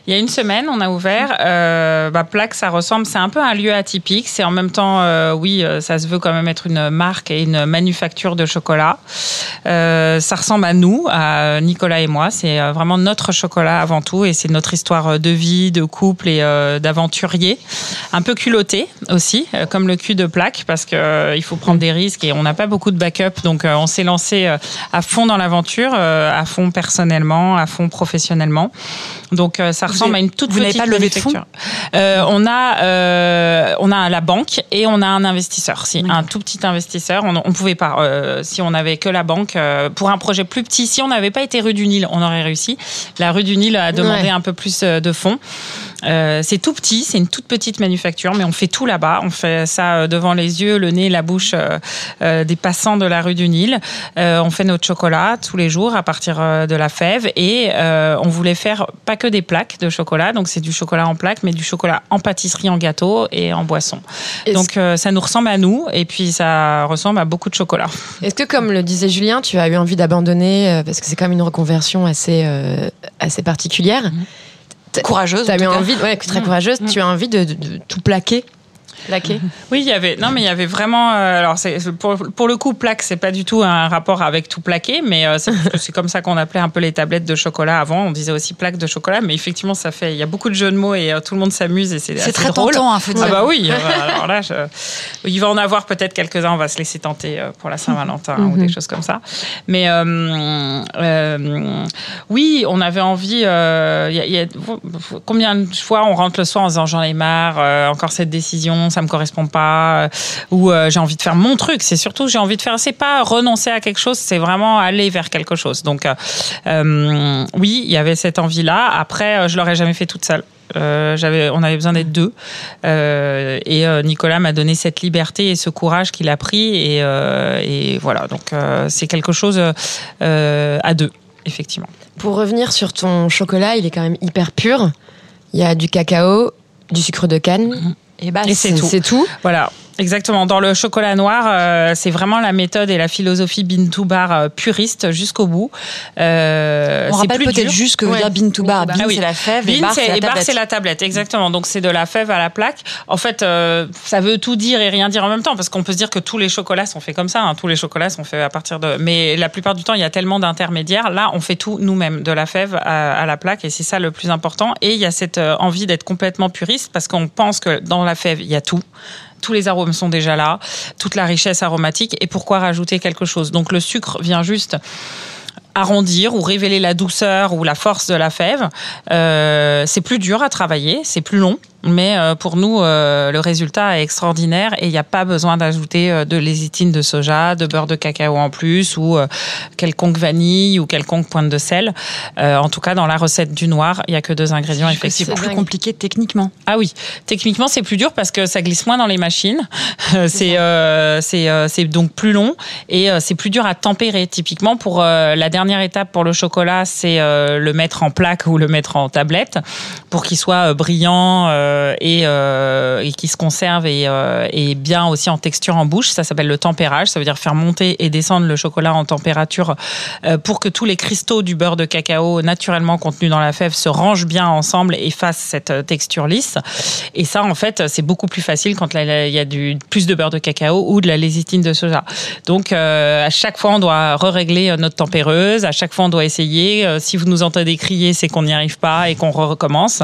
Il y a une semaine, on a ouvert. Euh, bah, Plaque, ça ressemble, c'est un peu un lieu atypique. C'est en même temps, euh, oui, euh, ça se veut quand même être une marque et une manufacture de chocolat. Euh, ça ressemble à nous, à Nicolas et moi. C'est euh, vraiment notre chocolat avant tout et c'est notre histoire de vie, de couple et euh, d'aventurier. Un peu culotté aussi, comme le cul de Plaque, parce que il faut prendre des risques et on n'a pas beaucoup de backup. Donc, on s'est lancé à fond dans l'aventure, à fond personnellement, à fond professionnellement. Donc, euh, ça ressemble à une toute vous petite pas levé de fonds. Euh, on a euh, on a la banque et on a un investisseur. Si un tout petit investisseur, on, on pouvait pas. euh, si on avait que la banque euh, pour un projet plus petit, si on n'avait pas été rue du Nil, on aurait réussi. La rue du Nil a demandé Ouais. un peu plus euh, de fonds. Euh, c'est tout petit, c'est une toute petite manufacture, mais on fait tout là-bas. On fait ça euh, devant les yeux, le nez, la bouche euh, euh, des passants de la rue du Nil. Euh, on fait notre chocolat tous les jours à partir de la fève et euh, on voulait faire pas que des plaques de chocolat, donc c'est du chocolat en plaques, mais du chocolat en pâtisserie, en gâteau et en boisson. Est-ce- Donc euh, ça nous ressemble à nous et puis ça ressemble à beaucoup de chocolat. Est-ce que, comme le disait Julien, tu as eu envie d'abandonner euh, parce que c'est quand même une reconversion assez, euh, assez particulière Courageuse. Tu as en envie, ouais, très Mm. courageuse, Mm. tu as envie de, de- de tout plaquer Plaquer Oui, il y avait non mais il y avait vraiment euh, alors pour, pour le coup plaque c'est pas du tout un rapport avec tout plaqué mais euh, c'est comme ça qu'on appelait un peu les tablettes de chocolat avant on disait aussi plaque de chocolat mais effectivement ça fait il y a beaucoup de jeux de mots et euh, tout le monde s'amuse et c'est très drôle. tentant, hein, faut dire. Ah bah oui, alors là, je- il va en avoir peut-être quelques-uns, on va se laisser tenter pour la Saint-Valentin ou Mhm. des choses comme ça. Mais oui, on avait envie, il y a- il y a- combien de fois on rentre le soir en disant j'en ai marre, encore cette décision, ça me correspond pas, euh, ou euh, j'ai envie de faire mon truc, c'est surtout j'ai envie de faire, c'est pas renoncer à quelque chose, c'est vraiment aller vers quelque chose. Donc euh, oui, il y avait cette envie-là. Après, je l'aurais jamais fait toute seule. Euh, j'avais, on avait besoin d'être deux. Euh, et euh, Nicolas m'a donné cette liberté et ce courage qu'il a pris. Et, et voilà, donc c'est quelque chose à deux, effectivement. Pour revenir sur ton chocolat, il est quand même hyper pur. Il y a du cacao, du sucre de canne. Et bah, Et c'est tout. C'est tout. Voilà. Exactement. Dans le chocolat noir, euh, c'est vraiment la méthode et la philosophie to Bar euh, puriste jusqu'au bout. Euh, On rappelle peut-être juste que Ouais. dire bean to bar. Ah oui. c'est la fève et Bean, bar, c'est c'est la et bar, tablette. c'est la tablette, exactement. Donc c'est de la fève à la plaque. En fait, euh, ça veut tout dire et rien dire en même temps, parce qu'on peut se dire que tous les chocolats sont faits comme ça. hein. Tous les chocolats sont faits à partir de. Mais la plupart du temps, il y a tellement d'intermédiaires. Là, on fait tout nous-mêmes, de la fève à, à la plaque, et c'est ça le plus important. Et il y a cette euh, envie d'être complètement puriste, parce qu'on pense que dans la fève, il y a tout. Tous les arômes sont déjà là, toute la richesse aromatique. Et pourquoi rajouter quelque chose? Donc le sucre vient juste arrondir ou révéler la douceur ou la force de la fève. Euh, c'est plus dur à travailler, c'est plus long, mais euh, pour nous, euh, le résultat est extraordinaire et il n'y a pas besoin d'ajouter euh, de lézitine de soja, de beurre de cacao en plus ou euh, quelconque vanille ou quelconque pointe de sel. Euh, en tout cas, dans la recette du noir, il n'y a que deux ingrédients, C'est effectivement. plus dingue. compliqué techniquement. Ah oui, techniquement c'est plus dur parce que ça glisse moins dans les machines. C'est euh, c'est euh, c'est donc plus long et euh, c'est plus dur à tempérer. Typiquement pour euh, la dernière étape pour le chocolat, c'est euh, le mettre en plaque ou le mettre en tablette pour qu'il soit brillant, et, euh, et qui se conserve et, euh, et bien aussi en texture en bouche. Ça s'appelle le tempérage. Ça veut dire faire monter et descendre le chocolat en température euh, pour que tous les cristaux du beurre de cacao naturellement contenus dans la fève se rangent bien ensemble et fassent cette euh, texture lisse. Et ça, en fait, c'est beaucoup plus facile quand il y a du, plus de beurre de cacao ou de la lécithine de soja. Donc, euh, à chaque fois, on doit régler notre tempéreuse. À chaque fois, on doit essayer. Euh, si vous nous entendez crier, c'est qu'on n'y arrive pas et qu'on recommence.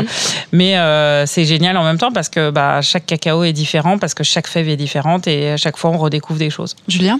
Mais euh, c'est génial en même temps parce que bah, chaque cacao est différent, parce que chaque fève est différente et à chaque fois, on redécouvre des choses. Julien?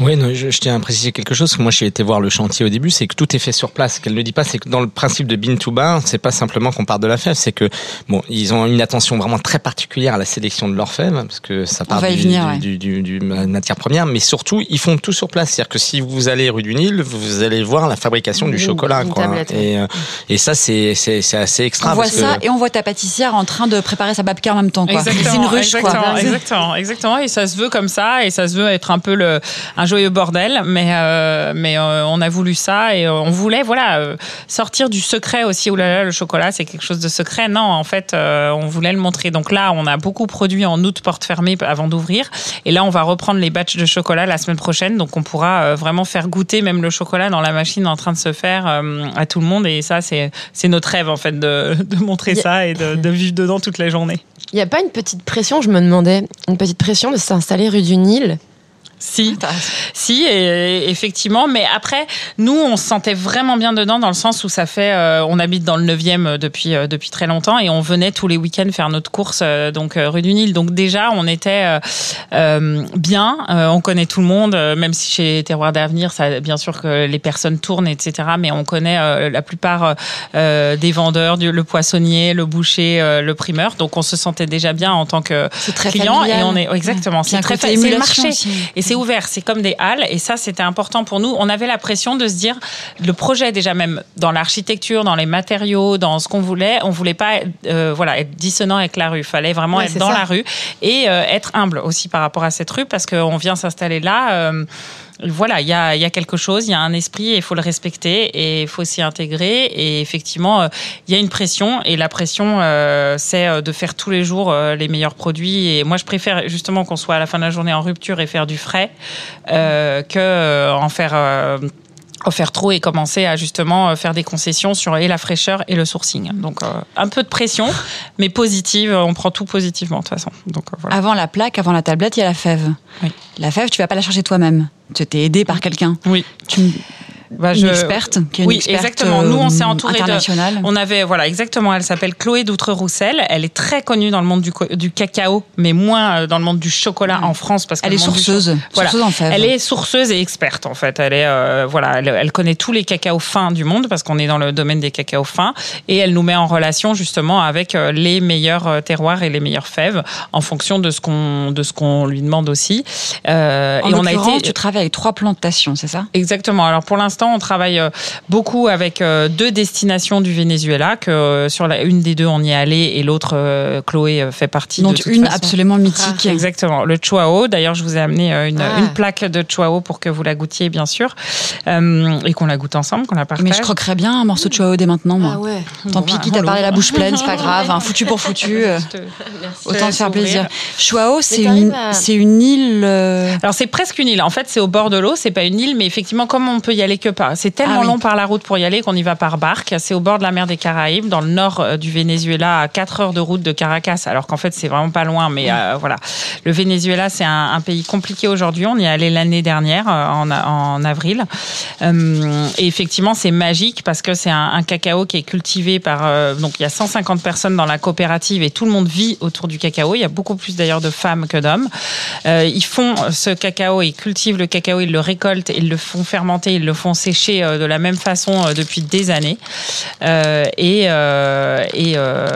Oui, non, je, je tiens à préciser quelque chose. que Moi, j'ai été voir le chantier au début, c'est que tout est fait sur place. Ce qu'elle ne dit pas, c'est que dans le principe de Bean to Bar, c'est pas simplement qu'on part de la fève, c'est que bon, ils ont une attention vraiment très particulière à la sélection de leur fève, parce que ça part du, venir, du, ouais. du, du- du- de la matière première, mais surtout, ils font tout sur place. C'est-à-dire que si vous allez rue du Nil, vous allez voir la fabrication du chocolat, quoi. tablette, Et, euh, et ça, c'est c'est c'est assez extra. On voit parce ça que- et on voit ta pâtissière en train de préparer sa babka en même temps. quoi. Exactement, une ruche, exactement, quoi. exactement, exactement. Et ça se veut comme ça, et ça se veut être un peu le un joyeux bordel, mais euh, mais euh, on a voulu ça et euh, on voulait voilà sortir du secret aussi. Ouh là là, le chocolat c'est quelque chose de secret. Non, en fait, euh, on voulait le montrer. Donc là, on a beaucoup produit en août porte fermée avant d'ouvrir, et là on va reprendre les batchs de chocolat la semaine prochaine. Donc on pourra vraiment faire goûter même le chocolat dans la machine en train de se faire à tout le monde. Et ça, c'est notre rêve en fait de, de montrer ça et de, de vivre dedans toute la journée. Il n'y a pas une petite pression, je me demandais, une petite pression de s'installer rue du Nil Si, si, et, effectivement. Mais après, nous, on se sentait vraiment bien dedans dans le sens où ça fait, euh, on habite dans le 9e depuis euh, depuis très longtemps et on venait tous les week-ends faire notre course euh, donc euh, rue du Nil. Donc déjà, on était euh, euh, bien. euh, on connaît tout le monde, euh, même si chez Terroir d'avenir, ça, bien sûr que les personnes tournent, etc. Mais on connaît euh, la plupart euh, des vendeurs, du, le poissonnier, le boucher, euh, le primeur. Donc on se sentait déjà bien en tant que client familial. et on est exactement. Un C'est très c'est le marché aussi. et c'est ouvert. C'est comme des halles et ça c'était important pour nous. On avait la pression de se dire le projet déjà même dans l'architecture, dans les matériaux, dans ce qu'on voulait, on voulait pas euh, voilà être dissonant avec la rue. Fallait vraiment Ouais, être c'est dans ça. la rue et euh, être humble aussi par rapport à cette rue parce qu'on vient s'installer là. euh, voilà, il y a, y a quelque chose, il y a un esprit et il faut le respecter et il faut s'y intégrer. Et effectivement, euh, il y a une pression et la pression, euh, c'est euh, de faire tous les jours euh, les meilleurs produits. Et moi, je préfère justement qu'on soit à la fin de la journée en rupture et faire du frais euh, que en faire. Faire trop et commencer à justement euh, faire des concessions sur et la fraîcheur et le sourcing. Donc euh, un peu de pression, mais positive. On prend tout positivement de toute façon. Donc euh, voilà. Avant la plaque, avant la tablette, il y a la fève. Oui. La fève, tu vas pas la chercher toi-même. Tu t'es aidé par quelqu'un. Oui. Tu, Bah, une experte qui est une Oui, experte, exactement. Nous, on s'est entouré de-. On avait, voilà, exactement. Elle s'appelle Chloé Doutre-Roussel. Elle est très connue dans le monde du, cacao, mais moins euh, dans le monde du chocolat en France parce que Elle est du sourceuse, Voilà. sourceuse en. Elle est sourceuse et experte en fait. Elle est, euh, voilà, elle, elle connaît tous les cacaos fins du monde parce qu'on est dans le domaine des cacaos fins et elle nous met en relation justement avec euh, les meilleurs terroirs et les meilleures fèves en fonction de ce qu'on de ce qu'on lui demande aussi. Euh, En et on a été tu travailles avec trois plantations, c'est ça? Exactement. Alors pour l'instant, on travaille euh, beaucoup avec euh, deux destinations du Venezuela. Que euh, sur la une des deux, on y est allé et l'autre, Chloé fait partie. De toute une façon. absolument mythique. Exactement, le Chuao. D'ailleurs, je vous ai amené une, Ah. une plaque de Chuao pour que vous la goûtiez, bien sûr, Euh, et qu'on la goûte ensemble, qu'on la partage. Mais je croquerais bien un morceau de Chuao dès maintenant, moi. Ah ouais. Tant Bon, pis, bah, qui t'a on parlé la bouche pleine, c'est pas grave. hein, foutu pour foutu. euh, autant se faire plaisir. Chuao, c'est une, à- c'est une île. euh, Alors c'est presque une île. En fait, c'est au bord de l'eau. C'est pas une île, mais effectivement, comme on peut y aller par, c'est tellement Ah oui. long par la route pour y aller qu'on y va par barque. C'est au bord de la mer des Caraïbes, dans le nord euh, du Venezuela, à 4 heures de route de Caracas. Alors qu'en fait, c'est vraiment pas loin. Mais euh, voilà, le Venezuela, c'est un, un pays compliqué aujourd'hui. On y est allé l'année dernière, euh, en, en avril. Euh, et effectivement, c'est magique parce que c'est un, un cacao qui est cultivé par. euh, donc, il y a 150 personnes dans la coopérative et tout le monde vit autour du cacao. Il y a beaucoup plus d'ailleurs de femmes que d'hommes. Ils font ce cacao, ils cultivent le cacao, ils le récoltent, ils le font fermenter, ils le font sécher euh, de la même façon euh, depuis des années. Euh, et, euh, et, euh,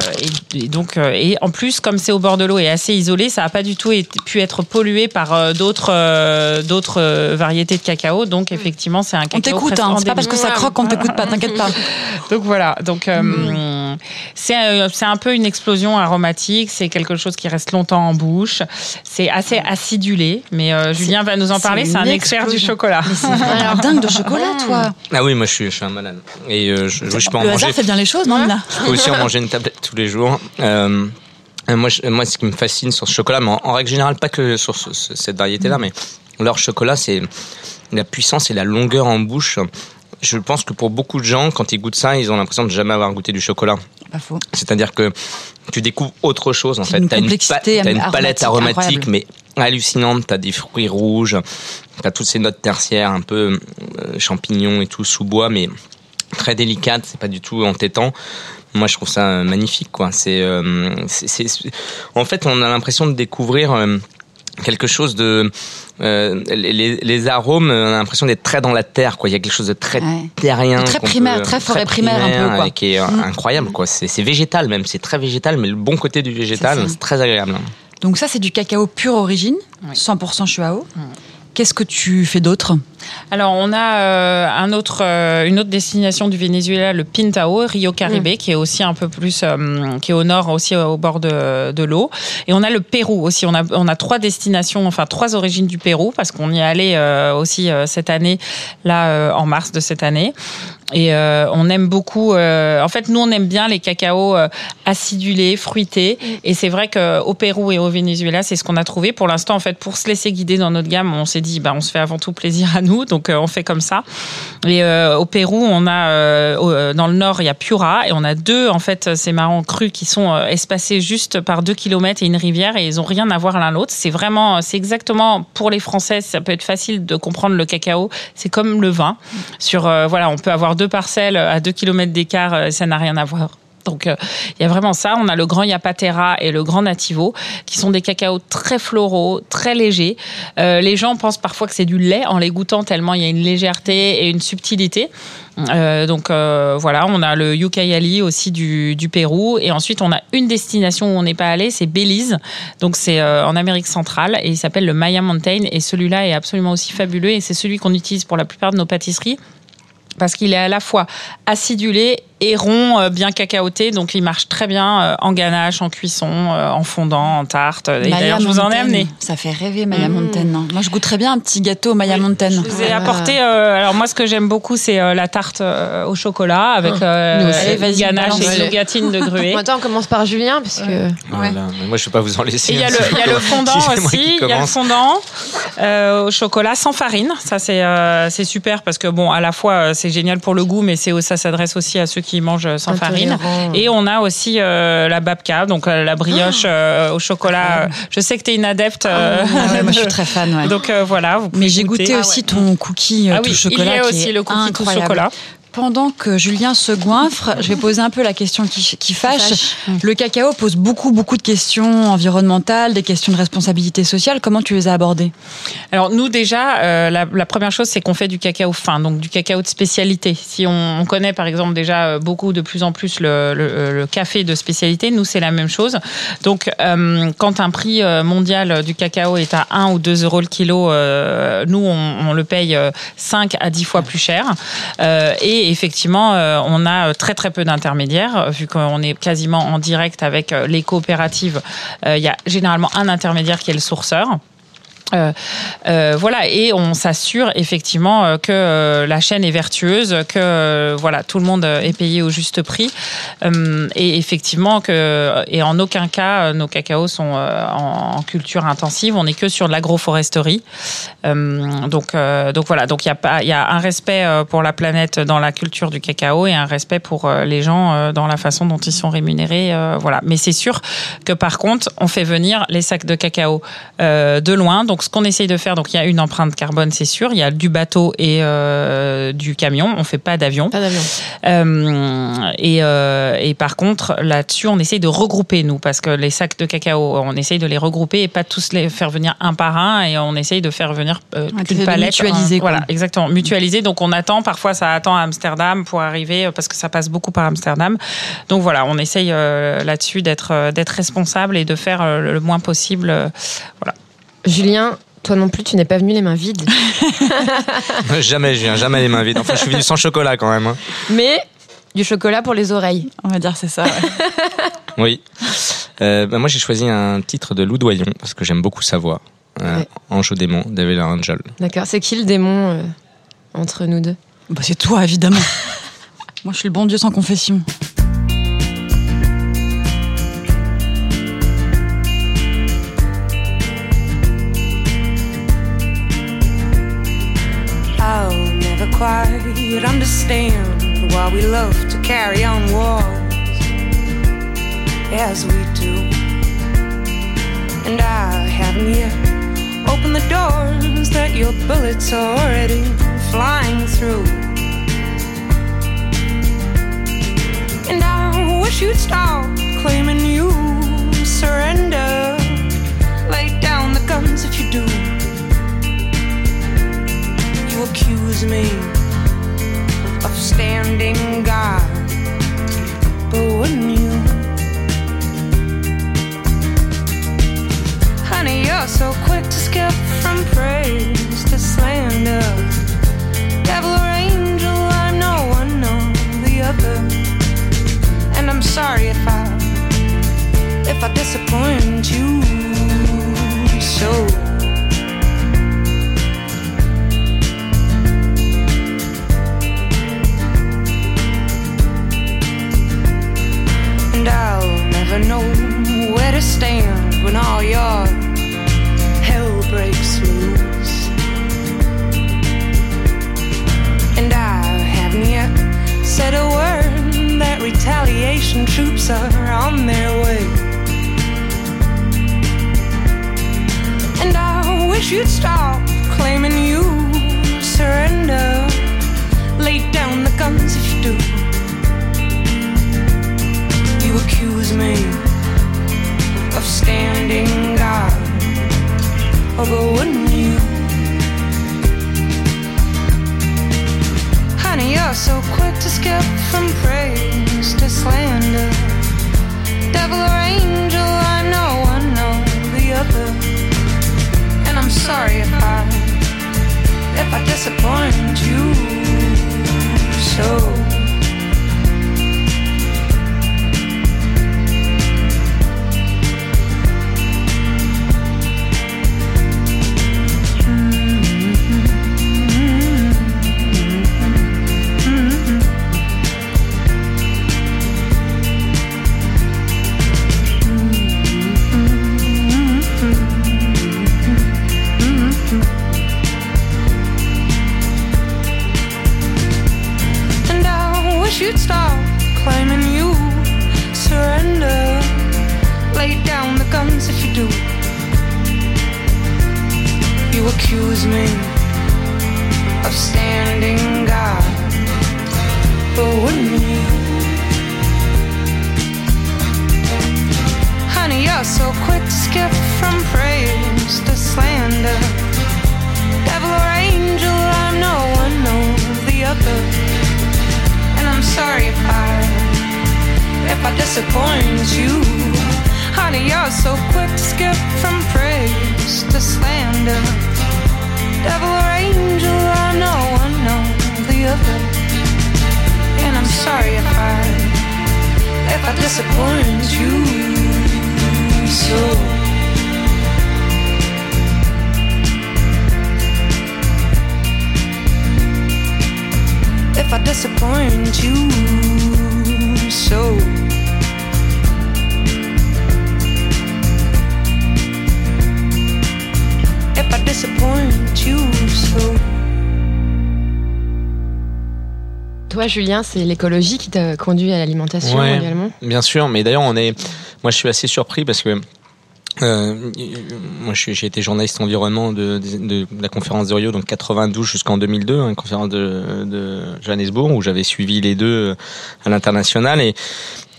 donc, euh, et en plus, comme c'est au bord de l'eau et assez isolé, ça n'a pas du tout été- pu être pollué par euh, d'autres euh, d'autres euh, variétés de cacao. Donc, effectivement, c'est un On cacao. t'écoute, presque hein, c'est pas parce que ça croque qu'on t'écoute pas, t'inquiète pas. Donc voilà, donc euh, c'est c'est un peu une explosion aromatique, c'est quelque chose qui reste longtemps en bouche, c'est assez acidulé, mais euh, Julien va nous en parler, c'est un expert du chocolat. Mais c'est dingue de chocolat, toi. Ah oui, moi je suis, je suis un malade. Et euh, je, je peux en Le manger. hasard fait bien les choses, non, Nina Je peux aussi en manger une tablette tous les jours. Euh, Euh, Moi, je- moi, ce qui me fascine sur ce chocolat, mais en, en règle générale, pas que sur ce- ce- cette variété-là, mais leur chocolat, c'est la puissance et la longueur en bouche. Je pense que pour beaucoup de gens, quand ils goûtent ça, ils ont l'impression de jamais avoir goûté du chocolat. Pas faux. C'est-à-dire que tu découvres autre chose en fait. une T'as une, complexité t'as une palette aromatique aromatique, mais hallucinante. T'as des fruits rouges, t'as toutes ces notes tertiaires, un peu euh, champignons et tout sous bois, mais très délicates. C'est pas du tout entêtant. Moi, je trouve ça euh, magnifique, quoi. C'est, euh, c'est, en fait, on a l'impression de découvrir. euh, quelque chose de euh, les, arômes on a l'impression d'être très dans la terre quoi il y a quelque chose de très Ouais. terrien De très primaire, très forêt primaire, un peu, quoi. qui est Mm. incroyable quoi c'est végétal même c'est très végétal mais le bon côté du végétal c'est très agréable Donc ça, c'est du cacao pure origine, 100% chuao. Qu'est-ce que tu fais d'autre? Alors, on a euh, un autre, euh, une autre destination du Venezuela, le Pintao, Rio Caribe, qui est aussi un peu plus, euh, qui est au nord, aussi au bord de, de l'eau. Et on a le Pérou aussi. On a, on a trois destinations, enfin trois origines du Pérou, parce qu'on y est allé euh, aussi euh, cette année, là, euh, en mars de cette année. Et euh, on aime beaucoup. euh, en fait, nous, on aime bien les cacaos euh, acidulés, fruités. Et c'est vrai qu'au Pérou et au Venezuela, c'est ce qu'on a trouvé. Pour l'instant, en fait, pour se laisser guider dans notre gamme, on s'est dit, bah, on se fait avant tout plaisir à nous, donc euh, on fait comme ça. Et euh, au Pérou, on a euh, dans le nord, il y a Piura, et on a deux, en fait, c'est marrant, crus qui sont espacés juste par deux kilomètres et une rivière, et ils ont rien à voir l'un l'autre. C'est vraiment, c'est exactement pour les Français, ça peut être facile de comprendre le cacao. C'est comme le vin. Sur, voilà, on peut avoir deux parcelles à deux kilomètres d'écart, euh, ça n'a rien à voir. Donc euh, il y a vraiment ça. On a le grand Yapatera et le grand Nativo, qui sont des cacaos très floraux, très légers. Euh, les gens pensent parfois que c'est du lait en les goûtant tellement il y a une légèreté et une subtilité. Euh, donc euh, voilà, on a le Ucayali aussi du, du Pérou et ensuite on a une destination où on n'est pas allé, c'est Belize. Donc c'est euh, en Amérique centrale et il s'appelle le Maya Mountain et celui-là est absolument aussi fabuleux et c'est celui qu'on utilise pour la plupart de nos pâtisseries parce qu'il est à la fois acidulé et rond, euh, bien cacaoté, donc il marche très bien euh, en ganache, en cuisson, euh, en fondant, en tarte. Et d'ailleurs, je vous en ai amené. Ça fait rêver Maya Mmh. Mountain. hein. Moi, je goûterais bien un petit gâteau Maya Mountain. Je vous ai Ah. apporté. euh, alors moi, ce que j'aime beaucoup, c'est euh, la tarte euh, au chocolat avec euh, Vas-y, ganache et nougatine de gruée. Attends, on commence par Julien, parce que. Voilà. Mais moi je vais pas vous en laisser il y a le, fondant aussi. Il y a le fondant euh, au chocolat sans farine. Ça, c'est euh, super parce que, bon, à la fois, c'est génial pour le goût, mais c'est ça s'adresse aussi à ceux qui mangent sans farine. Intolérant. Et on a aussi euh, la babka, donc euh, la brioche euh, au chocolat. Je sais que tu es une adepte. euh, Ah ouais, moi, je suis très fan. ouais. Donc euh, voilà. vous Mais j'ai goûté Ah aussi ouais. ton cookie euh, Ah tout oui, chocolat. il y a qui aussi est le cookie tout incroyable. chocolat. Pendant que Julien se goinfre, je vais poser un peu la question qui, qui fâche. fâche. Le cacao pose beaucoup, beaucoup de questions environnementales, des questions de responsabilité sociale. Comment tu les as abordées? Alors nous déjà, euh, la, la première chose c'est qu'on fait du cacao fin, donc du cacao de spécialité. Si on, on connaît par exemple déjà euh, beaucoup de plus en plus le, le- le café de spécialité, nous c'est la même chose. Donc euh, quand un prix euh, mondial du cacao est à 1 ou 2 euros le kilo, euh, nous on, on le paye euh, 5 à 10 fois plus cher. Euh, et effectivement, euh, on a très très peu d'intermédiaires, euh, vu qu'on est quasiment en direct avec euh, les coopératives. Euh, Il y a généralement un intermédiaire qui est le sourceur. Euh, euh, voilà, et on s'assure effectivement euh, que euh, la chaîne est vertueuse, que voilà tout le monde est payé au juste prix, et effectivement que et en aucun cas nos cacaos sont en, en culture intensive, on n'est que sur de l'agroforesterie. Donc donc voilà, donc il y a pas il y a un respect pour la planète dans la culture du cacao et un respect pour les gens dans la façon dont ils sont rémunérés. voilà, mais c'est sûr que par contre on fait venir les sacs de cacao de loin. Donc ce qu'on essaye de faire, donc il y a une empreinte carbone, c'est sûr. Il y a du bateau et euh, du camion. On fait pas d'avion. Pas d'avion. Euh, et, euh, et par contre, là-dessus, on essaye de regrouper, nous, parce que les sacs de cacao, on essaye de les regrouper et pas tous les faire venir un par un, et on essaye de faire venir une palette. mutualiser, un- quoi. Voilà, exactement, mutualiser. Donc on attend, parfois ça attend à Amsterdam pour arriver, parce que ça passe beaucoup par Amsterdam. Donc voilà, on essaye là-dessus d'être d'être responsable et de faire le moins possible. voilà. Julien, toi non plus, tu n'es pas venu les mains vides. jamais, je viens jamais les mains vides. Enfin, je suis venu sans chocolat quand même. hein. Mais du chocolat pour les oreilles. On va dire c'est ça. ouais. Oui. Euh, bah, moi, j'ai choisi un titre de Loudoyon parce que j'aime beaucoup sa voix. Euh, Ouais. Ange au démon, David Angel. D'accord. C'est qui le démon euh, entre nous deux? Bah, c'est toi, évidemment. Moi, je suis le bon Dieu sans confession. Quite understand why we love to carry on wars as we do. And I haven't yet opened the doors that your bullets are already flying through. And I wish you'd stop claiming you surrender. Lay down the guns if you do. Accuse me of standing guard, but wouldn't you? Honey, you're so quick to skip You'd stop claiming you surrender. Lay down the guns if you do. You accuse me of standing guard. But wouldn't you? Honey, you're so quick to skip from praise to slander. Devil or angel, I'm no one or the other. I'm sorry if I if I disappoint you. Honey, you're so quick to skip from praise to slander. Devil or angel, I'm no one or the other. And I'm sorry if I if I disappoint you so. If I disappoint you so. If I disappoint you so. Toi, Julien, c'est l'écologie qui t'a conduit à l'alimentation Ouais. également? Bien sûr, mais d'ailleurs, on est. Moi, je suis assez surpris parce que. Euh, moi, j'ai été journaliste environnement de, de, de la conférence de Rio, donc 92 jusqu'en 2002, une conférence de, de Johannesburg, où j'avais suivi les deux euh, à l'international. Et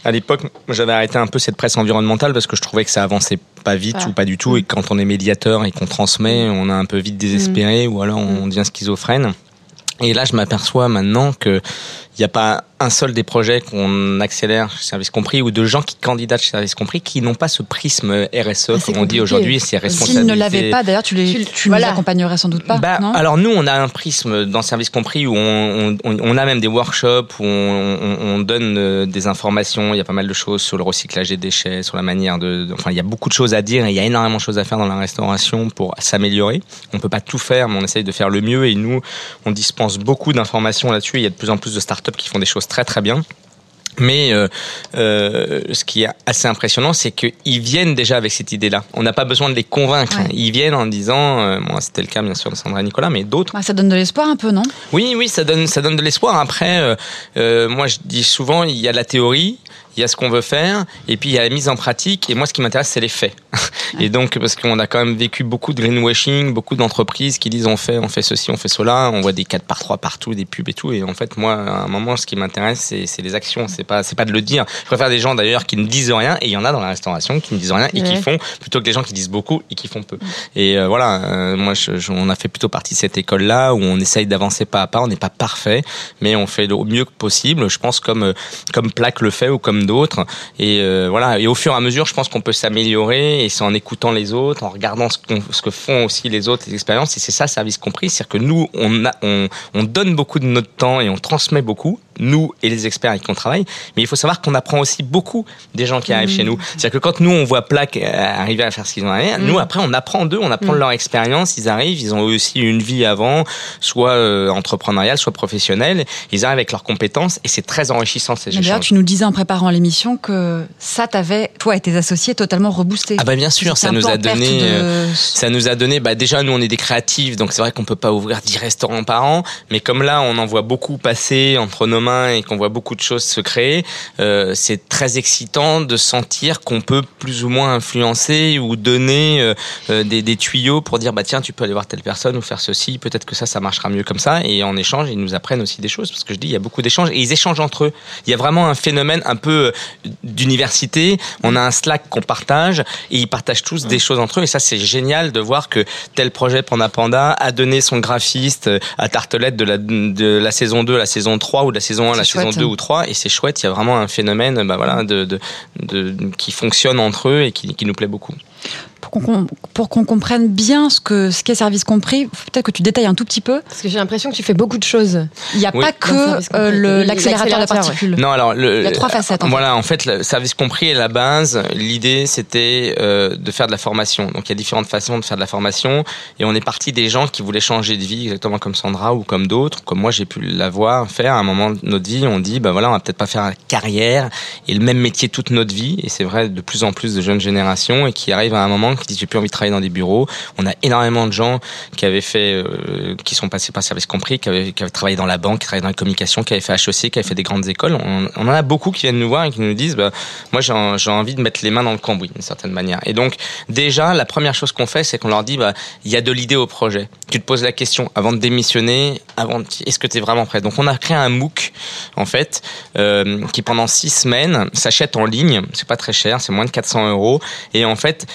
à l'époque, j'avais arrêté un peu cette presse environnementale parce que je trouvais que ça avançait pas vite Ah. ou pas du tout. Et quand on est médiateur et qu'on transmet, on a un peu vite désespéré ou alors on devient schizophrène. Et là, je m'aperçois maintenant que n'y a pas un seul des projets qu'on accélère chez Service Compris ou de gens qui candidatent chez Service Compris qui n'ont pas ce prisme RSE, Ah, comme on dit aujourd'hui, c'est S'ils responsabilité. ne l'avaient pas, d'ailleurs, tu les, Tu- tu voilà. les accompagnerais sans doute pas, Bah, non? alors nous, on a un prisme dans Service Compris où on, on, on a même des workshops où on, on, on donne euh, des informations. Il y a pas mal de choses sur le recyclage des déchets, sur la manière de, de- Enfin, il y a beaucoup de choses à dire et il y a énormément de choses à faire dans la restauration pour s'améliorer. On peut pas tout faire, mais on essaye de faire le mieux et nous, on dispense beaucoup d'informations là-dessus. Il y a de plus en plus de startups qui font des choses très très bien. Mais euh, euh, ce qui est assez impressionnant, c'est qu'ils viennent déjà avec cette idée-là. On n'a pas besoin de les convaincre. Ouais. Ils viennent en disant, euh, moi c'était le cas bien sûr de Sandra et Nicolas, mais d'autres Bah, ça donne de l'espoir un peu, non? Oui, oui, ça donne, ça donne de l'espoir. Après, euh, moi, je dis souvent, il y a la théorie, il y a ce qu'on veut faire, et puis il y a la mise en pratique. Et moi, ce qui m'intéresse, c'est les faits. Et donc, parce qu'on a quand même vécu beaucoup de greenwashing, beaucoup d'entreprises qui disent on fait, on fait ceci, on fait cela, on voit des 4 par 3 partout, des pubs et tout. Et en fait, moi, à un moment, ce qui m'intéresse, c'est, les actions. C'est pas, c'est pas de le dire. Je préfère des gens d'ailleurs qui ne disent rien, et il y en a dans la restauration qui ne disent rien et qui font, plutôt que des gens qui disent beaucoup et qui font peu. Et euh, voilà, euh, moi, je, je- on a fait plutôt partie de cette école-là où on essaye d'avancer pas à pas. On n'est pas parfait, mais on fait au mieux que possible. Je pense comme euh, comme Plaque le fait ou comme d'autres. Et euh, voilà. Et au fur et à mesure, je pense qu'on peut s'améliorer. Et c'est en écoutant les autres, en regardant ce, que font aussi les autres, les expériences. Et c'est ça, service compris, c'est-à-dire que nous, on, a, on on donne beaucoup de notre temps et on transmet beaucoup. Nous et les experts avec qui on travaille. Mais il faut savoir qu'on apprend aussi beaucoup des gens qui arrivent chez nous. C'est-à-dire que quand nous, on voit Plaque euh, arriver à faire ce qu'ils ont arrivé, nous, après, on apprend d'eux, on apprend de leur expérience. Ils arrivent, ils ont aussi une vie avant, soit euh, entrepreneuriale, soit professionnelle. Ils arrivent avec leurs compétences et c'est très enrichissant ces Mais D'ailleurs, échanges. tu nous disais en préparant l'émission que ça t'avait, toi et tes associés, totalement reboosté. Ah bah bien sûr, ça nous a donné, euh, ça nous a donné. Bah déjà, nous on est des créatifs, donc c'est vrai qu'on peut pas ouvrir 10 restaurants par an, mais comme là on en voit beaucoup passer entre nos mains et qu'on voit beaucoup de choses se créer, euh, c'est très excitant de sentir qu'on peut plus ou moins influencer ou donner euh, des, des tuyaux pour dire bah tiens tu peux aller voir telle personne ou faire ceci, peut-être que ça ça marchera mieux comme ça. Et en échange ils nous apprennent aussi des choses parce que je dis il y a beaucoup d'échanges et ils échangent entre eux. Il y a vraiment un phénomène un peu d'université. On a un Slack qu'on partage et ils partagent tous des choses entre eux et ça c'est génial de voir que tel projet Panda Panda a donné son graphiste euh, à Tartelette de la, de la saison 2 à la saison 3 ou de la saison 1 à la saison chouette. 2 ou 3 et c'est chouette, il y a vraiment un phénomène bah voilà de, de, de- qui fonctionne entre eux et qui, qui nous plaît beaucoup. Pour qu'on comprenne bien ce que ce qu'est service compris, peut-être que tu détailles un tout petit peu. Parce que j'ai l'impression que tu fais beaucoup de choses. Il n'y a Oui. pas que euh, l'accélérateur de particules. Non, alors le, Il y a trois facettes, en fait. Voilà, en fait, le service compris à la base, l'idée c'était euh, de faire de la formation. Donc il y a différentes façons de faire de la formation et on est parti des gens qui voulaient changer de vie, exactement comme Sandra ou comme d'autres, comme moi j'ai pu l'avoir faire à un moment de notre vie. On dit bah voilà, on va peut-être pas faire carrière et le même métier toute notre vie. Et c'est vrai de plus en plus de jeunes générations et qui arrivent à un moment qui disent j'ai plus envie de travailler dans des bureaux. On a énormément de gens qui avaient fait, euh, qui sont passés par service compris, qui avaient, travaillé dans la banque, qui travaillaient dans la communication, qui avaient fait HEC, qui avaient fait des grandes écoles. On, en a beaucoup qui viennent nous voir et qui nous disent, bah, moi j'ai en- j'ai envie de mettre les mains dans le cambouis d'une certaine manière. Et donc déjà, la première chose qu'on fait, c'est qu'on leur dit, bah, il y a de l'idée au projet. Tu te poses la question avant de démissionner, avant, est-ce que tu es vraiment prêt? Donc on a créé un MOOC en fait, euh, qui pendant six semaines s'achète en ligne. C'est pas très cher, c'est moins de 400 euros. Et en fait,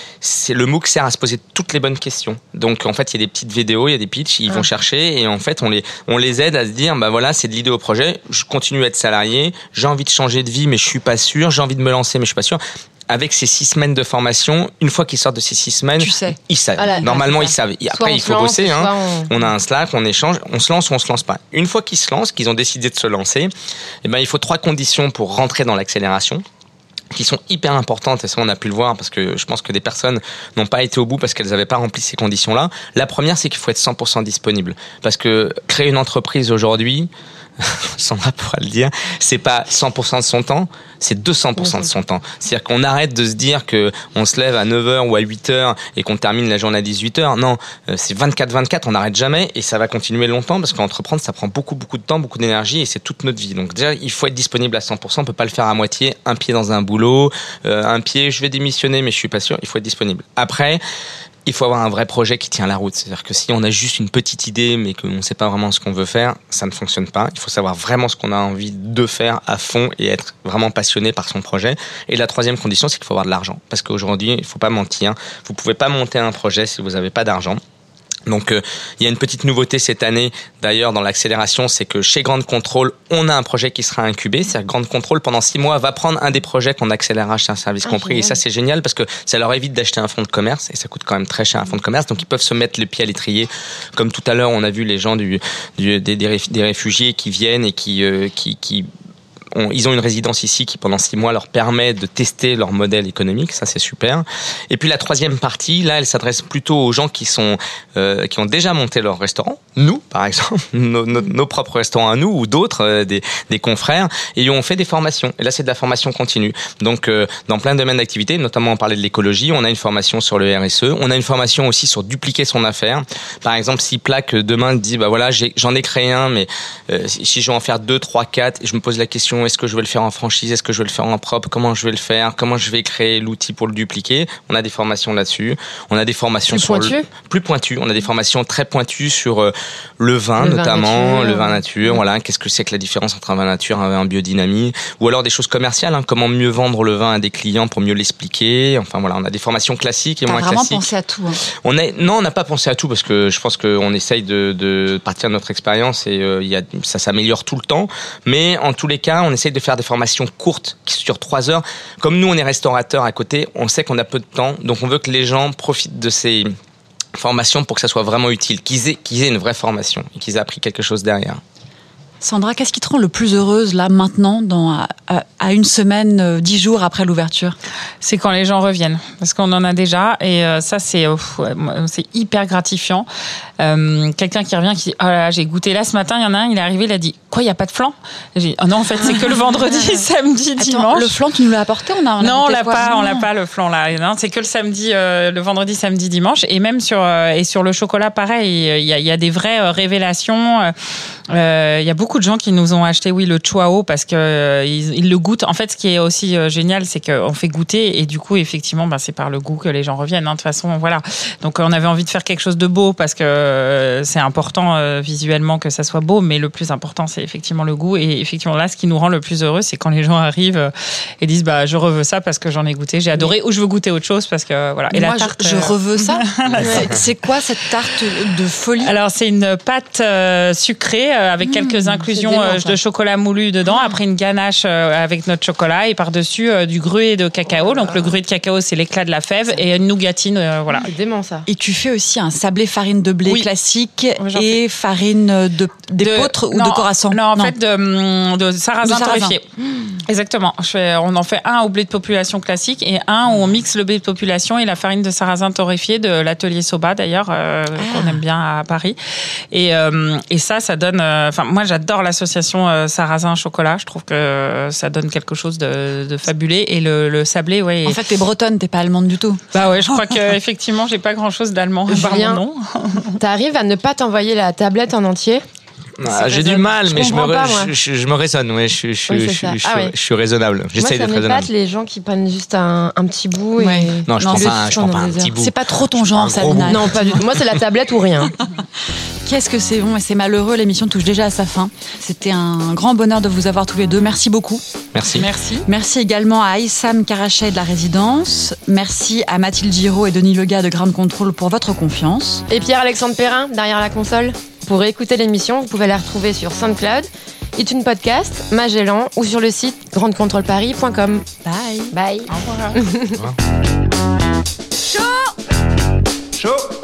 c'est le MOOC sert à se poser toutes les bonnes questions. Donc en fait, il y a des petites vidéos, il y a des pitchs, ils vont chercher et en fait, on les on les aide à se dire bah voilà, c'est de l'idée au projet. Je continue à être salarié, j'ai envie de changer de vie, mais je suis pas sûr. J'ai envie de me lancer, mais je suis pas sûr. Avec ces six semaines de formation, une fois qu'ils sortent de ces six semaines, Tu sais. ils savent. Ah là, Normalement, ils savent. Et après, il faut lance, bosser. Hein. On a un Slack, on échange, on se lance ou on se lance pas. Une fois qu'ils se lancent, qu'ils ont décidé de se lancer, eh ben, il faut trois conditions pour rentrer dans l'accélération qui sont hyper importantes et ça on a pu le voir parce que je pense que des personnes n'ont pas été au bout parce qu'elles n'avaient pas rempli ces conditions-là. La première c'est qu'il faut être 100% disponible parce que créer une entreprise aujourd'hui, Sandra pourra le dire, c'est pas 100% de son temps, c'est 200% de son temps. C'est-à-dire qu'on arrête de se dire que on se lève à 9h ou à 8h et qu'on termine la journée à 18h. Non, euh, c'est 24-24, on n'arrête jamais et ça va continuer longtemps parce qu'entreprendre ça prend beaucoup beaucoup de temps, beaucoup d'énergie et c'est toute notre vie. Donc déjà, il faut être disponible à 100%, on peut pas le faire à moitié, un pied dans un boulot, euh, un pied je vais démissionner mais je suis pas sûr, il faut être disponible. Après, il faut avoir un vrai projet qui tient la route. C'est-à-dire que si on a juste une petite idée, mais qu'on ne sait pas vraiment ce qu'on veut faire, ça ne fonctionne pas. Il faut savoir vraiment ce qu'on a envie de faire à fond et être vraiment passionné par son projet. Et la troisième condition, c'est qu'il faut avoir de l'argent. Parce qu'aujourd'hui, il faut pas mentir. Vous pouvez pas monter un projet si vous n'avez pas d'argent. Donc euh, il y a une petite nouveauté cette année d'ailleurs dans l'accélération, c'est que chez Grande Contrôle, on a un projet qui sera incubé. C'est-à-dire Grande Contrôle pendant six mois va prendre un des projets qu'on accélérera chez un service Ah, compris. Et ça c'est génial parce que ça leur évite d'acheter un fonds de commerce et ça coûte quand même très cher un fonds de commerce. Donc ils peuvent se mettre le pied à l'étrier. Comme tout à l'heure, on a vu les gens du, du- des, des réfugiés qui viennent et qui, euh, qui, qui on- ils ont une résidence ici qui pendant six mois leur permet de tester leur modèle économique. Ça, c'est super. Et puis la troisième partie, là, elle s'adresse plutôt aux gens qui sont euh, qui ont déjà monté leur restaurant. Nous, par exemple, nos, nos- nos propres restaurants à nous ou d'autres, euh, des, des confrères, et on fait des formations. Et là, c'est de la formation continue. Donc, euh, dans plein de domaines d'activité, notamment on parlait de l'écologie, on a une formation sur le RSE, on a une formation aussi sur dupliquer son affaire. Par exemple, si Plaque euh, demain dit, bah voilà, j'en ai, créé un, mais euh, si je vais en faire deux, trois, quatre, je me pose la question, est-ce que je vais le faire en franchise, est-ce que je vais le faire en propre, comment je vais le faire, comment je vais créer l'outil pour le dupliquer. On a des formations là-dessus. On a des formations Plus sur le- pointues plus pointues. On a des formations très pointues sur euh, le vin Le notamment, nature. le vin nature. Voilà, qu'est-ce que c'est que la différence entre un vin nature et un vin biodynamie, ou alors des choses commerciales, hein, comment mieux vendre le vin à des clients pour mieux l'expliquer? Enfin voilà, on a des formations classiques et moins vraiment classiques. pensé à tout. hein. On est non, on n'a pas pensé à tout parce que je pense qu'on essaye de, de partir de notre expérience et euh, y a, ça s'améliore tout le temps. Mais en tous les cas, on essaye de faire des formations courtes qui sur trois heures. Comme nous, on est restaurateur à côté, on sait qu'on a peu de temps, donc on veut que les gens profitent de ces formations pour que ça soit vraiment utile, qu'ils aient, qu'ils aient une vraie formation et qu'ils aient appris quelque chose derrière. Sandra, qu'est-ce qui te rend le plus heureuse là maintenant, dans, à, à- une semaine, euh, dix jours après l'ouverture? C'est quand les gens reviennent parce qu'on en a déjà et euh, ça c'est moi, c'est hyper gratifiant Euh, quelqu'un qui revient qui dit oh là là, j'ai goûté là ce matin il y en a un il est arrivé il a dit quoi il y a pas de flan? J'ai dit oh non en fait c'est que le vendredi samedi Attends, dimanche le flan, tu nous l'as apporté on a, on non, on l'a pas, on l'a pas le flan là. C'est que le samedi, euh, le vendredi, samedi, dimanche, et même sur euh, et sur le chocolat, pareil. Il y a, y a des vraies révélations. Il y a beaucoup de gens qui nous ont acheté, oui, le chuao parce que ils, ils le goûtent. En fait, ce qui est aussi génial, c'est qu'on fait goûter et du coup, effectivement, ben, c'est par le goût que les gens reviennent. hein. De toute façon, voilà. Donc, on avait envie de faire quelque chose de beau parce que c'est important euh, visuellement que ça soit beau, mais le plus important, c'est effectivement le goût. Et effectivement, là, ce qui nous rend le plus heureux, c'est quand les gens arrivent euh, et disent bah je reveux ça parce que j'en ai goûté, j'ai adoré ou je veux goûter autre chose parce que voilà. Et Moi, la je- tarte, je, euh, reveux ça. C'est- quoi cette tarte de folie? Alors c'est une pâte euh, sucrée euh, avec quelques inclusions dément, euh, de chocolat moulu dedans, après une ganache euh, avec notre chocolat et par-dessus euh, du gruet de cacao. Donc le gruet de cacao c'est l'éclat de la fève et une nougatine euh, voilà. C'est dément ça. Et tu fais aussi un sablé farine de blé Oui. classique Oui, et farine de d'épeautre ou non, de corasson Non, en fait, de, de sarrasin torréfié. Exactement. Je fais- on en fait un au blé de population classique et un où on mixe le blé de population et la farine de sarrasin torréfié de l'atelier Soba, d'ailleurs, euh, Ah. qu'on aime bien à Paris. Et, euh, et ça, ça donne. euh, Enfin, moi, j'adore l'association euh, sarrasin chocolat. Je trouve que ça donne quelque chose de, de fabulé. Et le, le sablé, ouais. En fait, t'es bretonne, t'es pas allemande du tout. bah ouais, je crois que effectivement, j'ai pas grand chose d'allemand Julien. nom. T'arrives à ne pas t'envoyer la tablette en entier Ah, J'ai du mal, Je mais je me, pas, je, je- je me raisonne. Ouais, je, Oui, Ah ouais. je suis raisonnable. J'essaye d'être les gens qui prennent juste un, un petit bout. Ouais. Et... Non, je Non, prends pas, un- je prends pas un petit bout. C'est pas trop ton genre, gros Salina. Non, pas du tout. Moi, c'est la tablette ou rien. Qu'est-ce que c'est bon et c'est malheureux. L'émission touche déjà à sa fin. C'était un grand bonheur de vous avoir tous les deux. Merci beaucoup. Merci. Merci. Merci également à Aïssam Karachet de la résidence. Merci à Mathilde Giraud et Denis Lega de Ground Control pour votre confiance. Et Pierre-Alexandre Perrin, derrière la console. Pour écouter l'émission, vous pouvez la retrouver sur SoundCloud, iTunes Podcast, Magellan ou sur le site grandecontrôleparis.com. Bye. Bye. Au revoir. Chaud Chaud